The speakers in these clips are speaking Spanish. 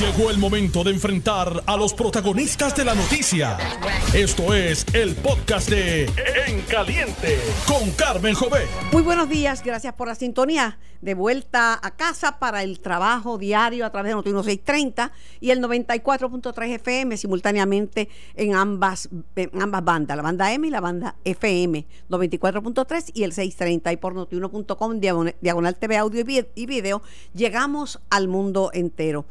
Llegó el momento de enfrentar a los protagonistas de la noticia. Esto es el podcast de En Caliente con Carmen Jové. Muy buenos días, gracias por la sintonía. De vuelta a casa para el trabajo diario a través de Noticiero 630 y el 94.3 FM simultáneamente en ambas, en ambas bandas, la banda M y la banda FM, 94.3 y el 630 y por notiuno.com diagonal TV audio y video, llegamos al mundo entero.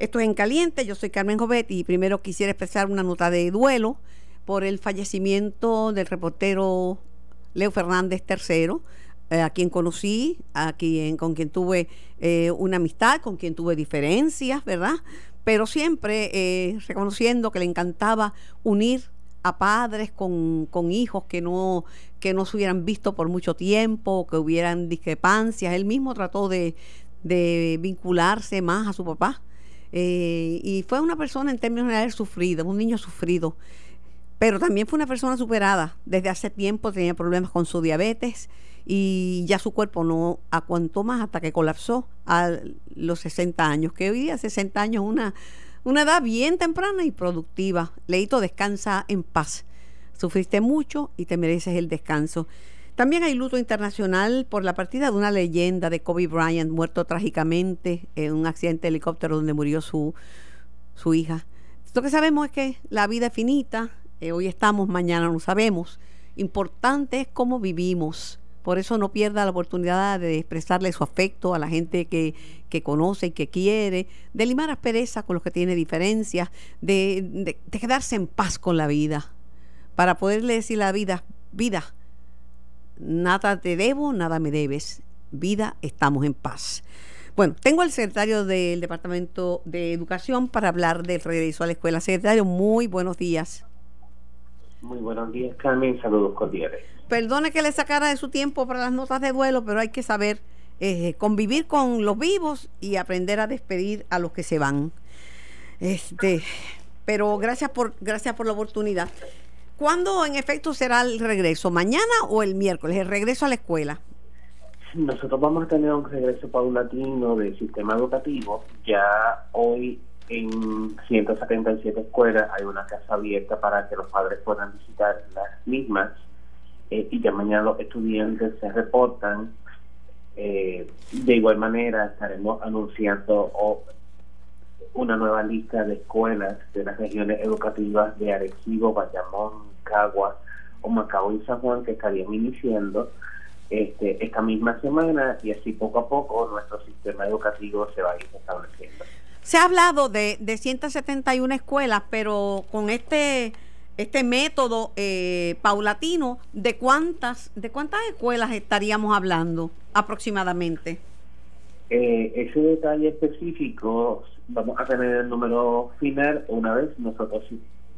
Esto es En Caliente, yo soy Carmen Jovet y primero quisiera expresar una nota de duelo por el fallecimiento del reportero Leo Fernández III, eh, a quien conocí, a quien, con quien tuve eh, una amistad, con quien tuve diferencias, ¿verdad? Pero siempre eh, reconociendo que le encantaba unir a padres con, hijos que no, que no se hubieran visto por mucho tiempo, que hubieran discrepancias. Él mismo trató de vincularse más a su papá eh, y fue una persona en términos generales sufrida, un niño sufrido. Pero también fue una persona superada. Desde hace tiempo tenía problemas con su diabetes y ya su cuerpo no aguantó más hasta que colapsó a los 60 años, que hoy día 60 años es una, una edad bien temprana y productiva. Leito, descansa en paz. Sufriste mucho y te mereces el descanso. También hay luto internacional por la partida de una leyenda de Kobe Bryant, muerto trágicamente en un accidente de helicóptero donde murió su, su hija. Lo que sabemos es que la vida es finita, eh, hoy estamos, mañana no sabemos. Importante es cómo vivimos. Por eso no pierda la oportunidad de expresarle su afecto a la gente que, que conoce y que quiere, de limar aspereza con los que tiene diferencias, de, de quedarse en paz con la vida, para poderle decir la vida, vida, nada te debo, nada me debes. Vida, estamos en paz. Bueno, tengo al secretario del Departamento de Educación para hablar del regreso a la escuela. Secretario, muy buenos días. Muy buenos días, Carmen. Saludos cordiales. Perdone que le sacara de su tiempo para las notas de duelo, pero hay que saber eh, convivir con los vivos y aprender a despedir a los que se van. Este, pero gracias por gracias por la oportunidad. ¿Cuándo en efecto será el regreso? ¿Mañana o el miércoles? El regreso a la escuela. Nosotros vamos a tener un regreso paulatino del sistema educativo. Ya hoy en 177 escuelas hay una casa abierta para que los padres puedan visitar las mismas eh, y ya mañana los estudiantes se reportan. Eh, de igual manera estaremos anunciando una nueva lista de escuelas de las regiones educativas de Arecibo, Bayamón, Cagua o Macao y San Juan que estarían iniciando este, esta misma semana y así poco a poco nuestro sistema educativo se va a ir estableciendo. Se ha hablado de, de 171 escuelas, pero con este este método eh, paulatino, ¿de cuántas de cuántas escuelas estaríamos hablando aproximadamente? Eh, ese detalle específico vamos a tener el número final una vez nosotros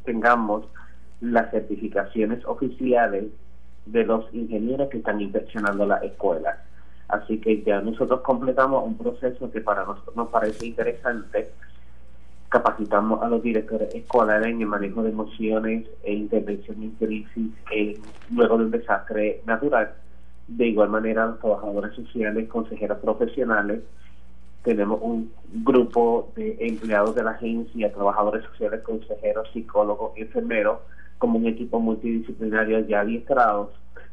tengamos las certificaciones oficiales de los ingenieros que están inspeccionando las escuelas. Así que ya nosotros completamos un proceso que para nosotros nos parece interesante. Capacitamos a los directores escolares en el manejo de emociones e intervención en crisis luego del desastre natural. De igual manera, los trabajadores sociales, consejeros profesionales, tenemos un grupo de empleados de la agencia, trabajadores sociales, consejeros, psicólogos, enfermeros, como un equipo multidisciplinario ya adiestrados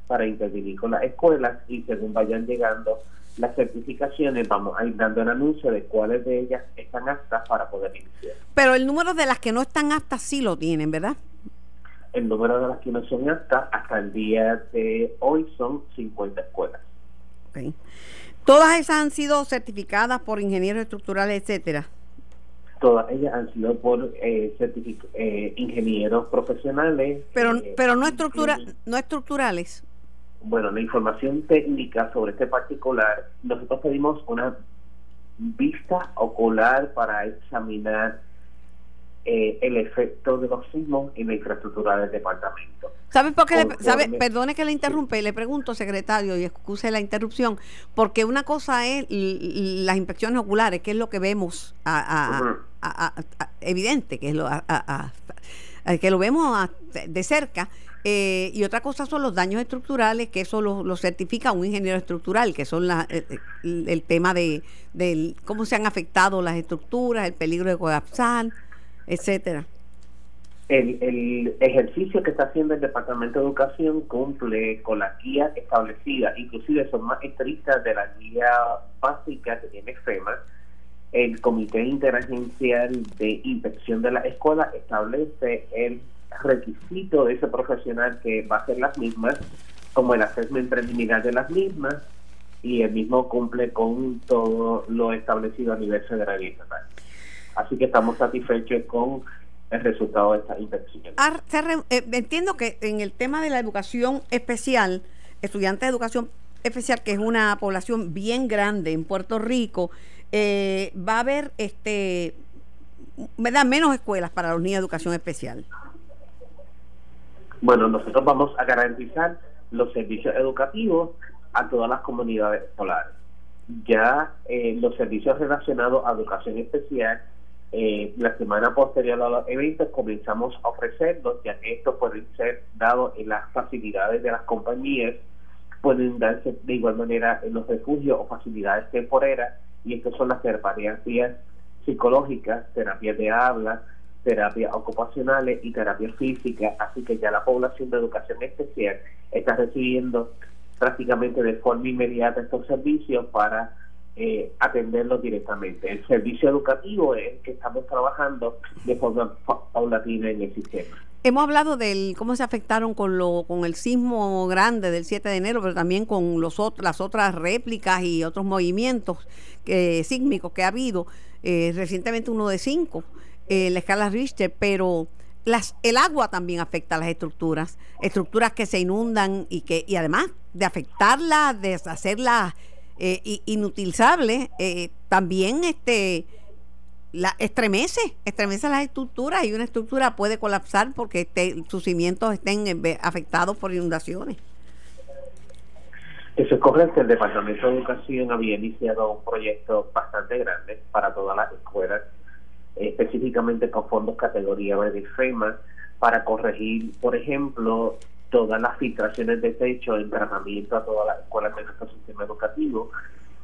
para intervenir con las escuelas y según vayan llegando las certificaciones vamos a ir dando el anuncio de cuáles de ellas están aptas para poder iniciar. Pero el número de las que no están aptas sí lo tienen, ¿verdad? El número de las que no son aptas hasta el día de hoy son 50 escuelas. Okay. Todas esas han sido certificadas por ingenieros estructurales, etcétera. Todas ellas han sido por eh, eh ingenieros profesionales. Pero, eh, pero no, estructura, no estructurales. Bueno, la información técnica sobre este particular, nosotros pedimos una vista ocular para examinar eh, el efecto de los sismos en la infraestructura del departamento. ¿Sabe por qué? sabe, perdone que le interrumpe, le pregunto, secretario, y excuse la interrupción, porque una cosa es las inspecciones oculares, que es lo que vemos a, evidente, que es lo que lo vemos de cerca. Eh, y otra cosa son los daños estructurales, que eso lo, certifica un ingeniero estructural, que son la, eh, el, tema de, cómo se han afectado las estructuras, el peligro de colapsar, etcétera. El, ejercicio que está haciendo el Departamento de Educación cumple con la guía establecida, inclusive son más estrictas de la guía básica que tiene FEMA. El Comité Interagencial de Inspección de la Escuela establece el requisito de ese profesional que va a hacer las mismas, como el assessment preliminar de las mismas, y el mismo cumple con todo lo establecido a nivel federal y estatal. Así que estamos satisfechos con el resultado de esta inspección. Eh, entiendo que en el tema de la educación especial, estudiantes de educación especial, que es una población bien grande en Puerto Rico, eh, va a haber este me menos escuelas para los niños de educación especial. Bueno, nosotros vamos a garantizar los servicios educativos a todas las comunidades escolares. Ya eh, los servicios relacionados a educación especial, eh, la semana posterior a los eventos comenzamos a ofrecerlos, ya que estos pueden ser dados en las facilidades de las compañías, pueden darse de igual manera en los refugios o facilidades temporeras, y estas son las terapias psicológicas, terapias de habla, terapias ocupacionales y terapia física, así que ya la población de educación especial está recibiendo prácticamente de forma inmediata estos servicios para eh, atenderlos directamente. El servicio educativo es el que estamos trabajando de forma paulatina en el sistema. Hemos hablado del cómo se afectaron con lo con el sismo grande del 7 de enero, pero también con los las otras réplicas y otros movimientos eh, sísmicos que ha habido. Eh, recientemente uno de cinco eh, la escala Richter, pero el agua también afecta a las estructuras, estructuras que se inundan y que y además de afectarlas, de hacerlas eh, inutilizables, eh, también este la estremece, estremece las estructuras y una estructura puede colapsar porque este, sus cimientos estén eh, afectados por inundaciones. Eso es correcto. El Departamento de Educación había iniciado un proyecto bastante grande para todas las escuelas específicamente con fondos categoría B de FEMA para corregir, por ejemplo, todas las filtraciones de techo en tratamiento a todas las escuelas de nuestro sistema educativo.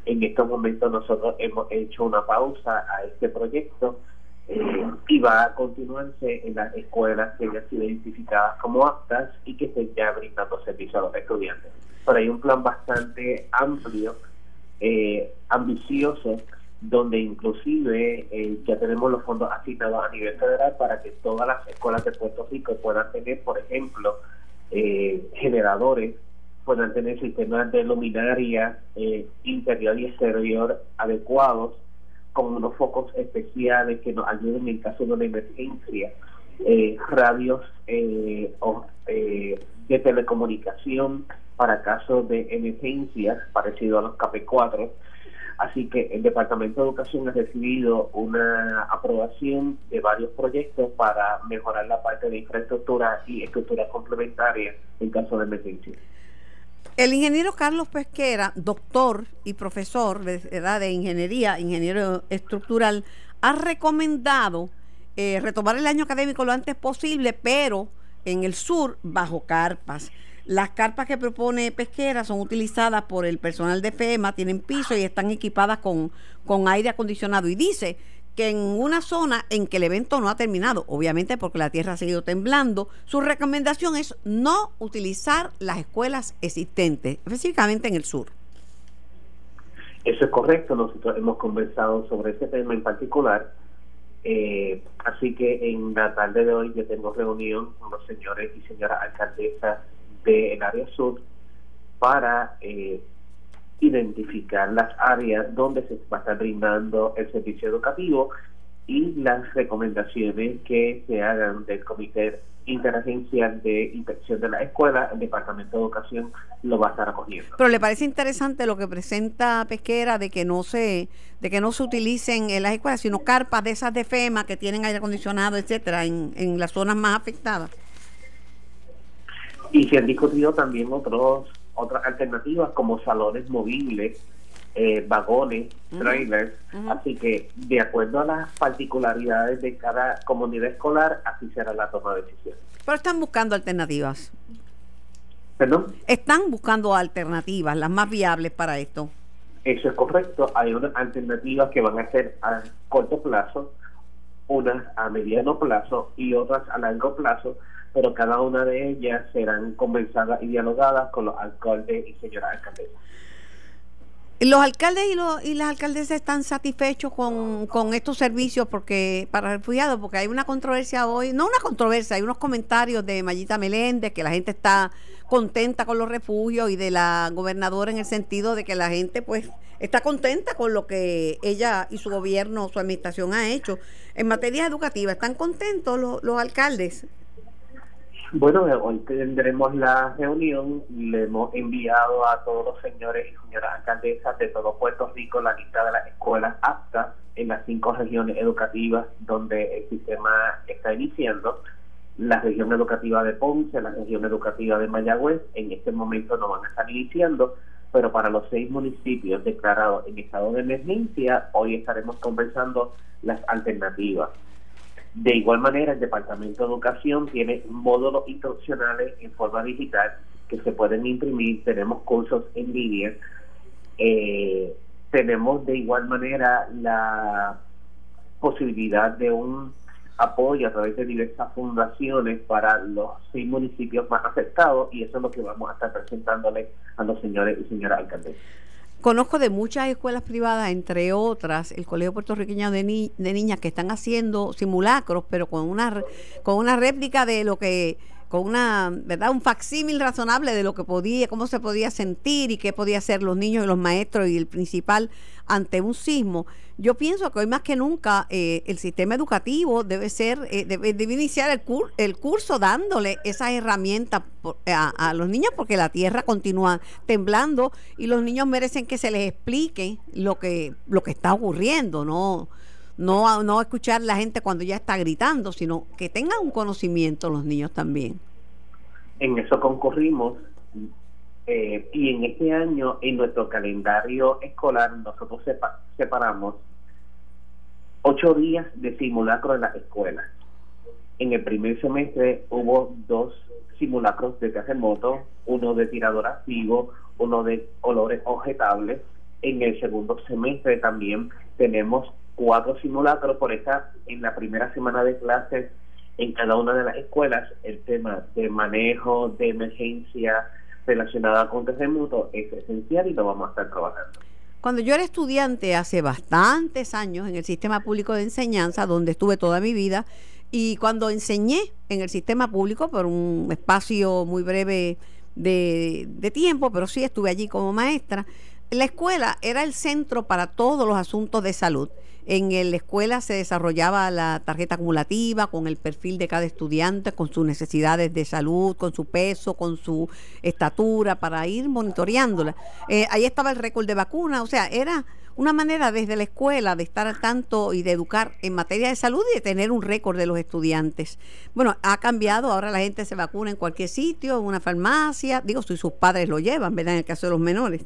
En estos momentos nosotros hemos hecho una pausa a este proyecto eh, y va a continuarse en las escuelas que ya han sido identificadas como aptas y que estén ya brindando servicio a los estudiantes. Pero hay un plan bastante amplio, eh, ambicioso, donde inclusive eh, ya tenemos los fondos asignados a nivel federal para que todas las escuelas de Puerto Rico puedan tener, por ejemplo, eh, generadores, puedan tener sistemas de luminaria eh, interior y exterior adecuados, con unos focos especiales que nos ayuden en caso de una emergencia, radios de telecomunicación para casos de emergencias, parecido a los KP4, Así que el Departamento de Educación ha recibido una aprobación de varios proyectos para mejorar la parte de infraestructura y estructura complementaria en caso de emergencia. El ingeniero Carlos Pesquera, doctor y profesor de ingeniería, ingeniero estructural, ha recomendado eh, retomar el año académico lo antes posible, pero en el sur bajo carpas. Las carpas que propone Pesquera son utilizadas por el personal de FEMA, tienen piso y están equipadas con, con aire acondicionado. Y dice que en una zona en que el evento no ha terminado, obviamente porque la tierra ha seguido temblando, su recomendación es no utilizar las escuelas existentes, específicamente en el sur. Eso es correcto, nosotros hemos conversado sobre ese tema en particular, eh, así que en la tarde de hoy yo tengo reunión con los señores y señoras alcaldesas del área sur para eh, identificar las áreas donde se va a estar brindando el servicio educativo y las recomendaciones que se hagan del Comité Interagencial de Inspección de la Escuela, el Departamento de Educación lo va a estar acogiendo. Pero le parece interesante lo que presenta Pesquera de que no se de que no se utilicen en las escuelas, sino carpas de esas de FEMA que tienen aire acondicionado, etcétera, en, en las zonas más afectadas. Y se han discutido también otros otras alternativas como salones movibles eh, vagones, trailers, así que de acuerdo a las particularidades de cada comunidad escolar, así será la toma de decisiones. Pero están buscando alternativas. ¿Perdón? Están buscando alternativas, las más viables para esto. Eso es correcto. Hay unas alternativas que van a ser a corto plazo, unas a mediano plazo y otras a largo plazo, pero cada una de ellas serán conversadas y dialogadas con los alcaldes y señoras alcaldesas. Los alcaldes y, los, y las alcaldesas están satisfechos con, con estos servicios porque para refugiados, porque hay una controversia hoy, no una controversia, hay unos comentarios de Mayita Meléndez que la gente está contenta con los refugios y de la gobernadora en el sentido de que la gente pues está contenta con lo que ella y su gobierno, su administración ha hecho. En materia educativa, ¿están contentos los, los alcaldes? Bueno, hoy tendremos la reunión. Le hemos enviado a todos los señores y señoras alcaldesas de todo Puerto Rico la lista de las escuelas aptas en las cinco regiones educativas donde el sistema está iniciando. La región educativa de Ponce, la región educativa de Mayagüez, en este momento no van a estar iniciando, pero para los seis municipios declarados en estado de emergencia, hoy estaremos conversando las alternativas. De igual manera, el Departamento de Educación tiene módulos instruccionales en forma digital que se pueden imprimir, tenemos cursos en línea, eh, tenemos de igual manera la posibilidad de un apoyo a través de diversas fundaciones para los seis municipios más afectados y eso es lo que vamos a estar presentándole a los señores y señoras alcaldes. Conozco de muchas escuelas privadas, entre otras, el Colegio Puertorriqueño de, de Niñas, que están haciendo simulacros, pero con una, con una réplica de lo que con una, ¿verdad? Un facsímil razonable de lo que podía, cómo se podía sentir y qué podía hacer los niños y los maestros y el principal ante un sismo. Yo pienso que hoy más que nunca eh, el sistema educativo debe ser, eh, debe, iniciar el, el curso dándole esas herramientas a, a, los niños porque la tierra continúa temblando y los niños merecen que se les explique lo que, lo que está ocurriendo, ¿no? No, no escuchar la gente cuando ya está gritando, sino que tengan un conocimiento los niños también. En eso concurrimos eh, y en este año en nuestro calendario escolar nosotros separamos ocho días de simulacro en la escuela. En el primer semestre hubo dos simulacros de terremoto, uno de tirador activo, uno de olores objetables. En el segundo semestre también tenemos cuatro simulacros por esta en la primera semana de clases en cada una de las escuelas el tema de manejo de emergencia relacionada con terremotos es esencial y lo vamos a estar trabajando. Cuando yo era estudiante hace bastantes años en el sistema público de enseñanza, donde estuve toda mi vida, y cuando enseñé en el sistema público por un espacio muy breve de, de tiempo, pero sí estuve allí como maestra, la escuela era el centro para todos los asuntos de salud. En la escuela se desarrollaba la tarjeta acumulativa con el perfil de cada estudiante, con sus necesidades de salud, con su peso, con su estatura, para ir monitoreándola. Eh, ahí estaba el récord de vacuna, o sea, era una manera desde la escuela de estar al tanto y de educar en materia de salud y de tener un récord de los estudiantes. Bueno, ha cambiado, ahora la gente se vacuna en cualquier sitio, en una farmacia, digo, si sus padres lo llevan, ¿verdad? En el caso de los menores.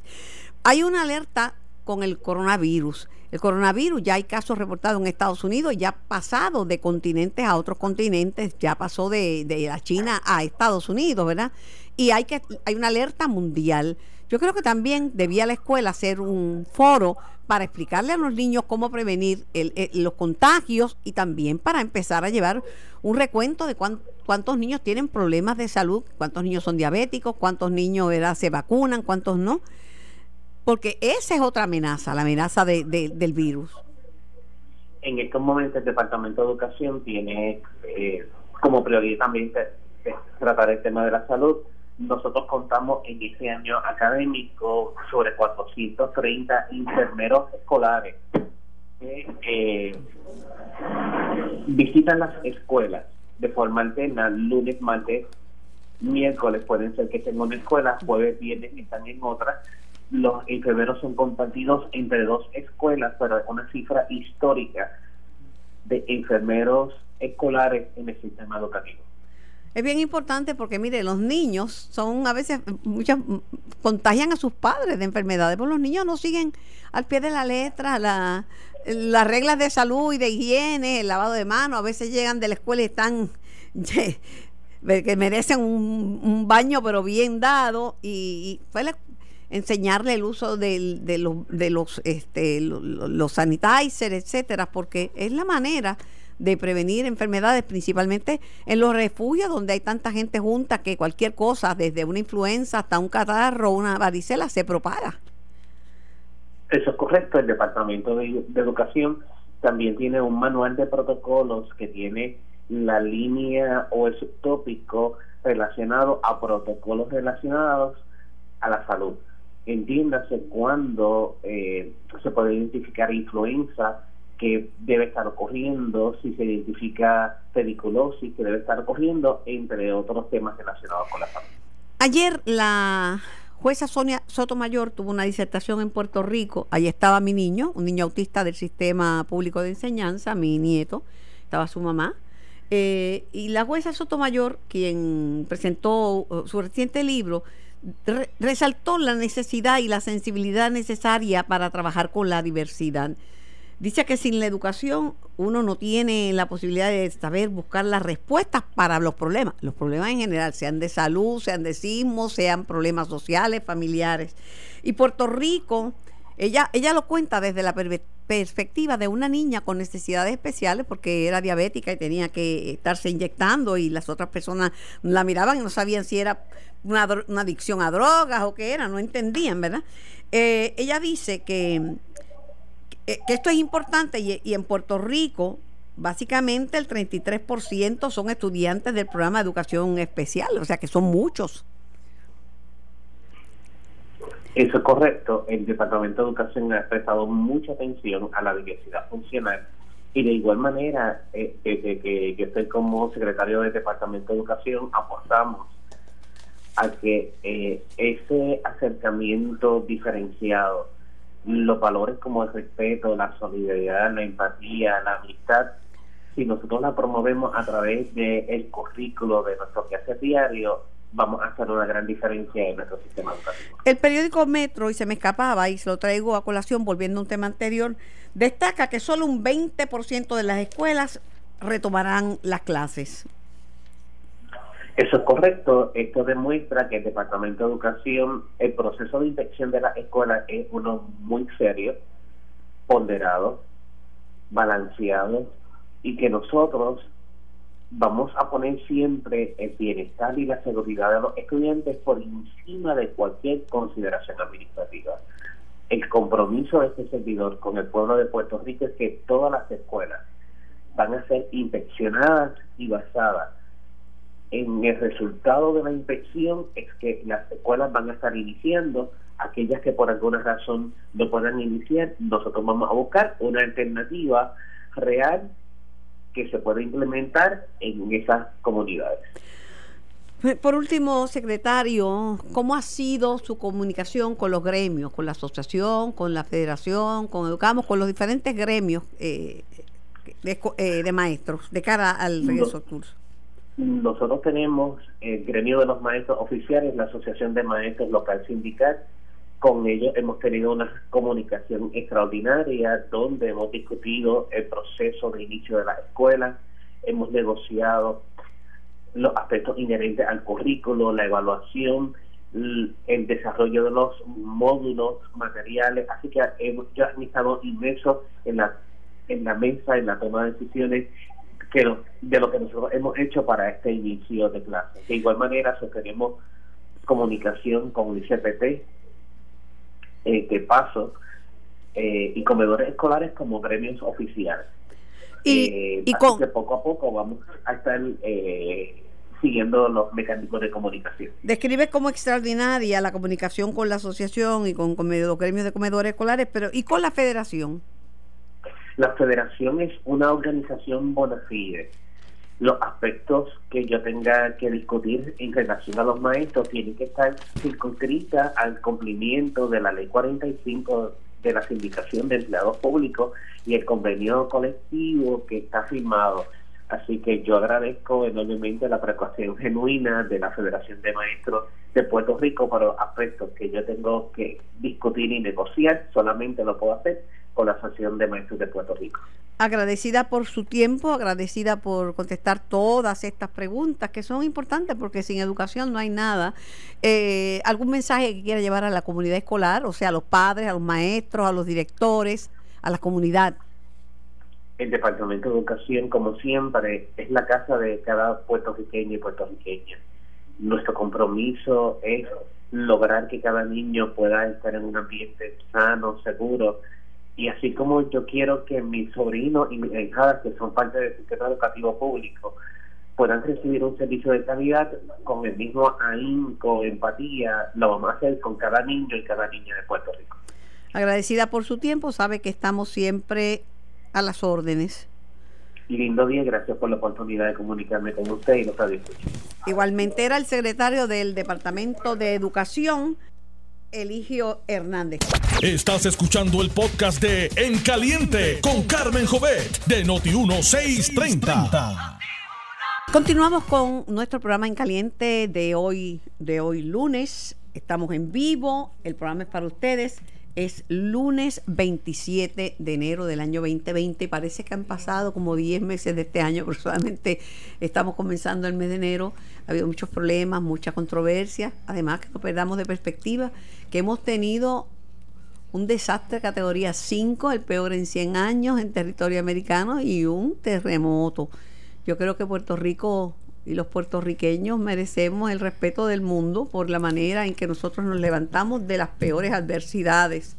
Hay una alerta con el coronavirus. El coronavirus ya hay casos reportados en Estados Unidos, ya pasado de continentes a otros continentes, ya pasó de, de la China a Estados Unidos, ¿verdad? Y hay que hay una alerta mundial. Yo creo que también debía la escuela hacer un foro para explicarle a los niños cómo prevenir los contagios y también para empezar a llevar un recuento de cuántos niños tienen problemas de salud, cuántos niños son diabéticos, cuántos niños se vacunan, cuántos no porque esa es otra amenaza, la amenaza de, del virus. En estos momentos el Departamento de Educación tiene eh, como prioridad también tratar el tema de la salud. Nosotros contamos en este año académico sobre 430 enfermeros escolares que eh, visitan las escuelas de forma alterna, lunes, martes, miércoles pueden ser que estén en una escuela, jueves, viernes están en otra, los enfermeros son compartidos entre dos escuelas, pero es una cifra histórica de enfermeros escolares en el sistema educativo. Es bien importante porque, mire, los niños son a veces, muchas, contagian a sus padres de enfermedades, porque los niños no siguen al pie de la letra la, las reglas de salud y de higiene, el lavado de manos, a veces llegan de la escuela y están que merecen un, baño pero bien dado y, fue enseñarle el uso de, los, de los, este, los, los sanitizers, etcétera, porque es la manera de prevenir enfermedades, principalmente en los refugios donde hay tanta gente junta que cualquier cosa, desde una influenza hasta un catarro, una varicela, se propaga. Eso es correcto. El Departamento de, Educación también tiene un manual de protocolos que tiene la línea o el subtópico relacionado a protocolos relacionados a la salud. Entiéndase cuando eh, se puede identificar influenza, que debe estar ocurriendo, si se identifica pediculosis que debe estar ocurriendo, entre otros temas relacionados con la salud. Ayer la jueza Sonia Sotomayor tuvo una disertación en Puerto Rico, ahí estaba mi niño, un niño autista del sistema público de enseñanza, mi nieto, estaba su mamá, eh, y la jueza Sotomayor, quien presentó uh, su reciente libro, resaltó la necesidad y la sensibilidad necesaria para trabajar con la diversidad. Dice que sin la educación uno no tiene la posibilidad de saber buscar las respuestas para los problemas, los problemas en general, sean de salud, sean de sismo, sean problemas sociales, familiares. Y Puerto Rico, ella, ella lo cuenta desde la perspectiva de una niña con necesidades especiales, porque era diabética y tenía que estarse inyectando y las otras personas la miraban y no sabían si era una, adicción a drogas o qué era, no entendían, ¿verdad? Eh, ella dice que que esto es importante y, en Puerto Rico básicamente el 33% son estudiantes del programa de educación especial, o sea que son muchos. Eso es correcto. El Departamento de Educación ha prestado mucha atención a la diversidad funcional y de igual manera, eh, desde que yo estoy como secretario del Departamento de Educación, apostamos a que eh, ese acercamiento diferenciado los valores como el respeto, la solidaridad, la empatía, la amistad, si nosotros la promovemos a través del el currículo de nuestro quehacer diario, vamos a hacer una gran diferencia en nuestro sistema educativo. El periódico Metro, y se me escapaba, y se lo traigo a colación volviendo a un tema anterior, destaca que solo un 20% de las escuelas retomarán las clases. Eso es correcto. Esto demuestra que el Departamento de Educación, el proceso de inspección de la escuela es uno muy serio, ponderado, balanceado y que nosotros vamos a poner siempre el bienestar y la seguridad de los estudiantes por encima de cualquier consideración administrativa. El compromiso de este servidor con el pueblo de Puerto Rico es que todas las escuelas van a ser inspeccionadas y basadas en el resultado de la inspección es que las escuelas van a estar iniciando, aquellas que por alguna razón no puedan iniciar, nosotros vamos a buscar una alternativa real que se pueda implementar en esas comunidades. Por último, secretario, ¿cómo ha sido su comunicación con los gremios, con la asociación, con la federación, con Educamos, con los diferentes gremios eh, de, eh, de, maestros de cara al regreso al curso? Nosotros tenemos el gremio de los maestros oficiales, la Asociación de Maestros Local Sindical. Con ellos hemos tenido una comunicación extraordinaria donde hemos discutido el proceso de inicio de la escuela, hemos negociado los aspectos inherentes al currículo, la evaluación, el desarrollo de los módulos materiales, así que hemos ya estado inmersos en la en la mesa, en la toma de decisiones que de lo que nosotros hemos hecho para este inicio de clase. De igual manera, sostenemos comunicación con el ICPT, de paso, eh, y comedores escolares como premios oficiales. Y, eh, y con... que poco a poco vamos a estar eh, siguiendo los mecanismos de comunicación. Describe como extraordinaria la comunicación con la asociación y con, con los gremios de comedores escolares, pero ¿y con la federación? La federación es una organización bona fide. Los aspectos que yo tenga que discutir en relación a los maestros tienen que estar circunscritas al cumplimiento de la ley 45 de la sindicación de empleados públicos y el convenio colectivo que está firmado. Así que yo agradezco enormemente la preocupación genuina de la Federación de Maestros de Puerto Rico para los aspectos que yo tengo que discutir y negociar. Solamente lo puedo hacer con la Asociación de Maestros de Puerto Rico. Agradecida por su tiempo, agradecida por contestar todas estas preguntas que son importantes porque sin educación no hay nada. Eh, ¿Algún mensaje que quiera llevar a la comunidad escolar, o sea, a los padres, a los maestros, a los directores, a la comunidad? El Departamento de Educación, como siempre, es la casa de cada puertorriqueño y puertorriqueña. Nuestro compromiso es lograr que cada niño pueda estar en un ambiente sano, seguro. Y así como yo quiero que mis sobrinos y mis hijadas, que son parte del sistema educativo público, puedan recibir un servicio de calidad con el mismo ahínco, empatía, lo vamos a hacer con cada niño y cada niña de Puerto Rico. Agradecida por su tiempo, sabe que estamos siempre a las órdenes. Lindo día, gracias por la oportunidad de comunicarme con usted y los Igualmente era el secretario del Departamento de Educación, Eligio Hernández. Estás escuchando el podcast de En Caliente con Carmen Jovet de Noti1630. Continuamos con nuestro programa En Caliente de hoy, de hoy lunes. Estamos en vivo, el programa es para ustedes. Es lunes 27 de enero del año 2020. Parece que han pasado como 10 meses de este año, pero solamente estamos comenzando el mes de enero. Ha habido muchos problemas, mucha controversia. Además, que no perdamos de perspectiva que hemos tenido un desastre de categoría 5, el peor en 100 años en territorio americano, y un terremoto. Yo creo que Puerto Rico y los puertorriqueños merecemos el respeto del mundo por la manera en que nosotros nos levantamos de las peores adversidades.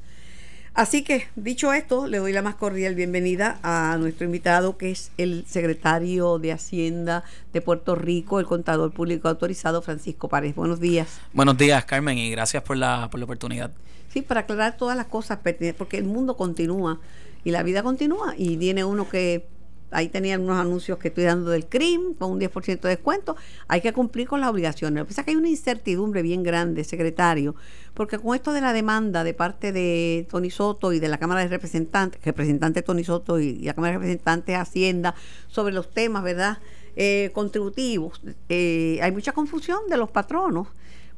Así que, dicho esto, le doy la más cordial bienvenida a nuestro invitado, que es el secretario de Hacienda de Puerto Rico, el contador público autorizado, Francisco Párez. Buenos días. Buenos días, Carmen, y gracias por la, por la oportunidad. Sí, para aclarar todas las cosas pertinentes, porque el mundo continúa y la vida continúa y tiene uno que ahí tenían unos anuncios que estoy dando del CRIM con un 10% de descuento. Hay que cumplir con las obligaciones. Lo que pasa que hay una incertidumbre bien grande, secretario, porque con esto de la demanda de parte de Tony Soto y de la Cámara de Representantes, representante Tony Soto y, la Cámara de Representantes Hacienda, sobre los temas, ¿verdad? Eh, contributivos, eh, hay mucha confusión de los patronos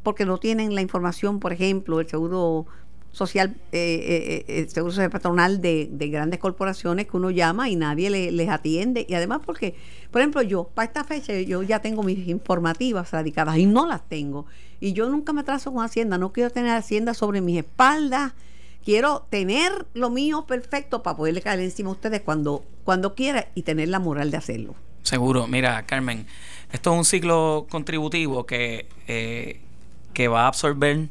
porque no tienen la información, por ejemplo, el seguro social, eh, eh, eh seguro social patronal de, grandes corporaciones que uno llama y nadie les atiende. Y además porque, por ejemplo, yo, para esta fecha, yo ya tengo mis informativas radicadas y no las tengo. Y yo nunca me atraso con Hacienda, no quiero tener Hacienda sobre mis espaldas. Quiero tener lo mío perfecto para poderle caer encima a ustedes cuando, cuando quiera y tener la moral de hacerlo. Seguro, mira, Carmen, esto es un ciclo contributivo que, eh, que va a absorber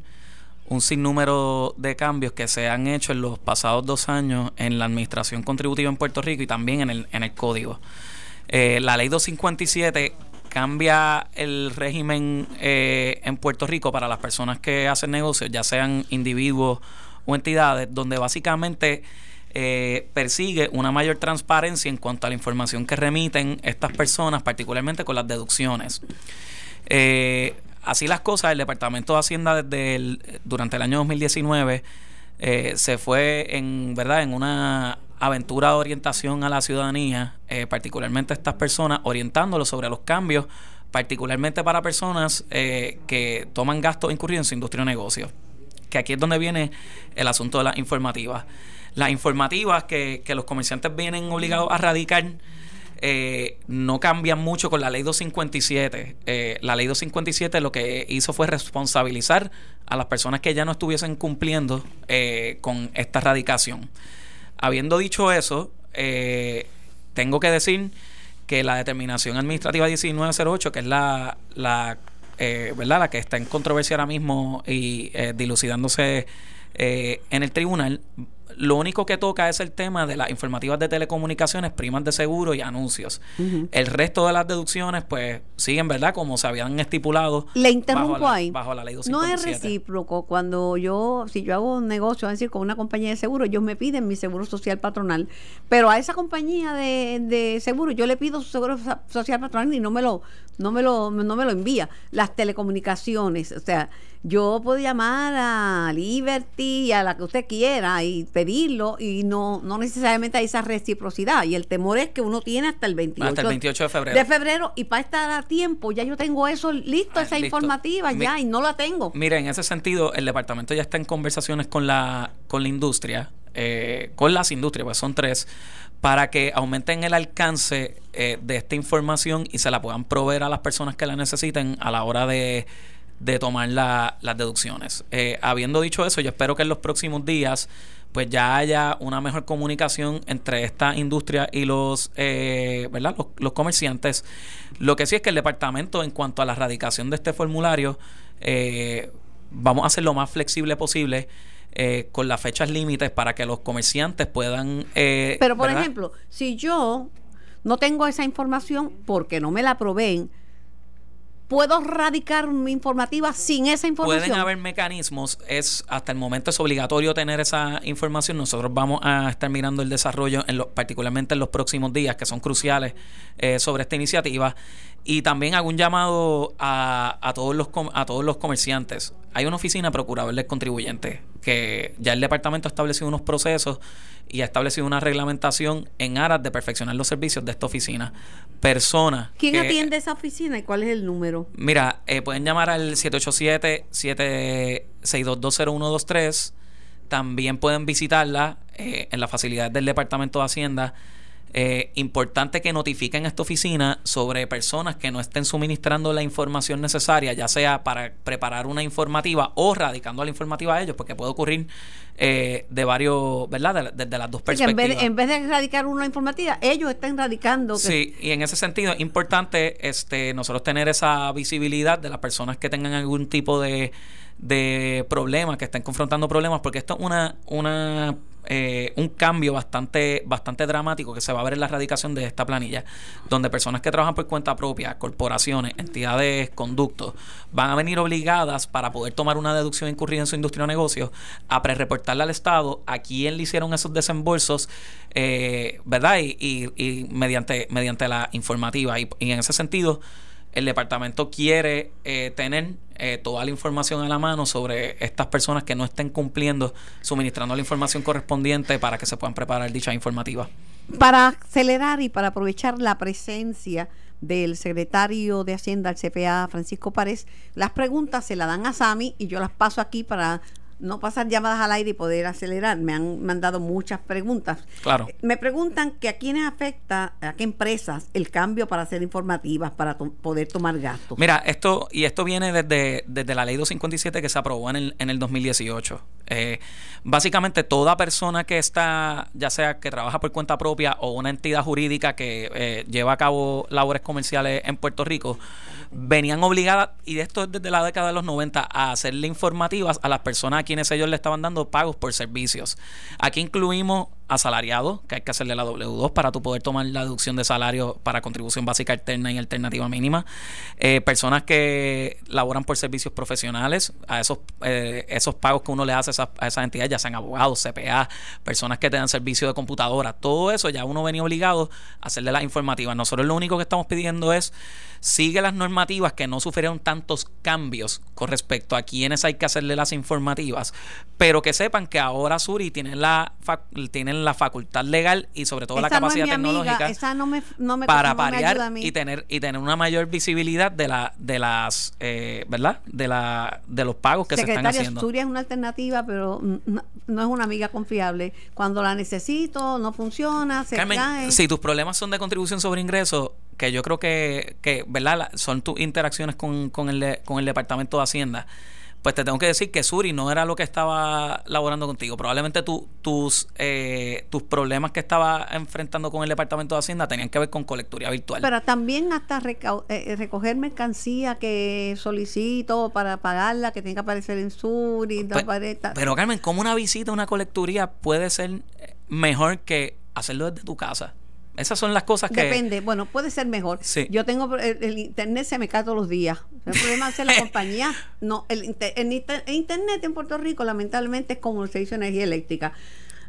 un sinnúmero de cambios que se han hecho en los pasados dos años en la administración contributiva en Puerto Rico y también en el, en el código. Eh, la ley 257 cambia el régimen eh, en Puerto Rico para las personas que hacen negocios, ya sean individuos o entidades, donde básicamente eh, persigue una mayor transparencia en cuanto a la información que remiten estas personas, particularmente con las deducciones. Así las cosas, el Departamento de Hacienda desde durante el año 2019 eh, se fue en verdad en una aventura de orientación a la ciudadanía, eh, particularmente a estas personas, orientándolos sobre los cambios, particularmente para personas eh, que toman gastos incurridos en su industria o negocio. Que aquí es donde viene el asunto de las informativas. Las informativas que, que los comerciantes vienen obligados a radicar eh, no cambian mucho con la ley 257. Eh, la ley 257 lo que hizo fue responsabilizar a las personas que ya no estuviesen cumpliendo eh, con esta radicación. Habiendo dicho eso, tengo que decir que la determinación administrativa 1908, que es la, la ¿verdad? la que está en controversia ahora mismo y dilucidándose en el tribunal, lo único que toca es el tema de las informativas de telecomunicaciones, primas de seguro y anuncios. El resto de las deducciones, pues, siguen, ¿verdad? Como se habían estipulado. Le interrumpo ahí. Bajo la ley 257. No es recíproco. Cuando yo, si yo hago un negocio, es decir, con una compañía de seguro, ellos me piden mi seguro social patronal. Pero a esa compañía de, de seguro, yo le pido su seguro social patronal y no me lo, no me lo, no me lo envía. Las telecomunicaciones, o sea, yo puedo llamar a Liberty y a la que usted quiera y pedirlo y no, no necesariamente hay esa reciprocidad. Y el temor es que uno tiene hasta el 28, Hasta el 28 de febrero. de febrero y para estar a tiempo ya yo tengo eso listo, Ah, esa listo. informativa Mi- ya y no la tengo. Mira, en ese sentido, el departamento ya está en conversaciones con la, con la industria, eh, con las industrias, pues son tres, para que aumenten el alcance eh, de esta información y se la puedan proveer a las personas que la necesiten a la hora de, de tomar la- las deducciones. Eh, habiendo dicho eso, yo espero que en los próximos días pues ya haya una mejor comunicación entre esta industria y los, eh, ¿verdad? Los, los comerciantes. Lo que sí es que el departamento, en cuanto a la radicación de este formulario, eh, vamos a hacer lo más flexible posible eh, con las fechas límites para que los comerciantes puedan... eh, Pero, por ¿verdad? ejemplo, si yo no tengo esa información porque no me la proveen, ¿puedo radicar mi informativa sin esa información? Pueden haber mecanismos, es hasta el momento es obligatorio tener esa información. Nosotros vamos a estar mirando el desarrollo, en lo- particularmente en los próximos días, que son cruciales eh, sobre esta iniciativa. Y también hago un llamado a, a todos los com- a todos los comerciantes. Hay una oficina procurador del contribuyente que ya el departamento ha establecido unos procesos y ha establecido una reglamentación en aras de perfeccionar los servicios de esta oficina. Personas ¿Quién que- atiende esa oficina y cuál es el número? Mira, eh, pueden llamar al 787-6220123. También pueden visitarla eh, en las facilidades del Departamento de Hacienda. Eh, importante que notifiquen a esta oficina sobre personas que no estén suministrando la información necesaria, ya sea para preparar una informativa o radicando la informativa a ellos, porque puede ocurrir eh, de varios, ¿verdad? De- Desde las dos Sí, que en, perspectivas. vez, en vez de radicar una informativa, ellos están radicando. que- Sí, y en ese sentido es importante este, nosotros tener esa visibilidad de las personas que tengan algún tipo de, de problema, que estén confrontando problemas, porque esto es una, una eh, un cambio bastante, bastante dramático que se va a ver en la erradicación de esta planilla, donde personas que trabajan por cuenta propia, corporaciones, entidades, conductos, van a venir obligadas para poder tomar una deducción incurrida en su industria o negocio a pre-reportarle al Estado a quién le hicieron esos desembolsos, eh, ¿verdad? Y, y- y mediante, mediante la informativa. Y, y en ese sentido, el departamento quiere eh, tener eh, toda la información a la mano sobre estas personas que no estén cumpliendo, suministrando la información correspondiente para que se puedan preparar dicha informativa. Para acelerar y para aprovechar la presencia del secretario de Hacienda, el CPA, Francisco Párez, las preguntas se las dan a Sami y yo las paso aquí para no pasar llamadas al aire y poder acelerar. Me han mandado muchas preguntas. Claro. Me preguntan que a quiénes afecta, a qué empresas, el cambio para hacer informativas, para to- poder tomar gastos. Mira, esto y esto viene desde, desde la ley 257 que se aprobó en el, en el 2018. Eh, básicamente toda persona que está, ya sea que trabaja por cuenta propia o una entidad jurídica que eh, lleva a cabo labores comerciales en Puerto Rico, venían obligadas, y esto es desde la década de los 90, a hacerle informativas a las personas a quienes ellos le estaban dando pagos por servicios. Aquí incluimos asalariados, que hay que hacerle la W2 para tu poder tomar la deducción de salario para contribución básica alterna y alternativa mínima. Eh, personas que laboran por servicios profesionales, a esos, eh, esos pagos que uno le hace a esas, a esas entidades, ya sean abogados, CPA, personas que te dan servicio de computadora, todo eso ya uno venía obligado a hacerle las informativas. Nosotros lo único que estamos pidiendo es sigue las normativas que no sufrieron tantos cambios con respecto a quienes hay que hacerle las informativas, pero que sepan que ahora Suri tiene la, fac- tienen la facultad legal y sobre todo la Esa no es capacidad amiga, tecnológica esa no me, no me, para me parear y tener y tener una mayor visibilidad de la de las eh, verdad de la de los pagos que se están Secretario, haciendo Asturias es una alternativa, pero no, no es una amiga confiable. Cuando la necesito, no funciona, se Carmen, cae. si tus problemas son de contribución sobre ingresos, que yo creo que, que ¿verdad? Son tus interacciones con, con, el, con el Departamento de Hacienda, pues te tengo que decir que Suri no era lo que estaba laborando contigo. Probablemente tu- tus, eh, tus problemas que estaba enfrentando con el Departamento de Hacienda tenían que ver con colecturía virtual. Pero también hasta recau- eh, recoger mercancía que solicito para pagarla, que tenga que aparecer en Suri, Pues, pero Carmen, ¿cómo una visita a una colecturía puede ser eh, mejor que hacerlo desde tu casa? Esas son las cosas que... Depende, bueno, puede ser mejor. Sí. Yo tengo el, el internet se me cae todos los días. El problema es la compañía. No, el, el el internet en Puerto Rico lamentablemente es como el servicio de energía eléctrica.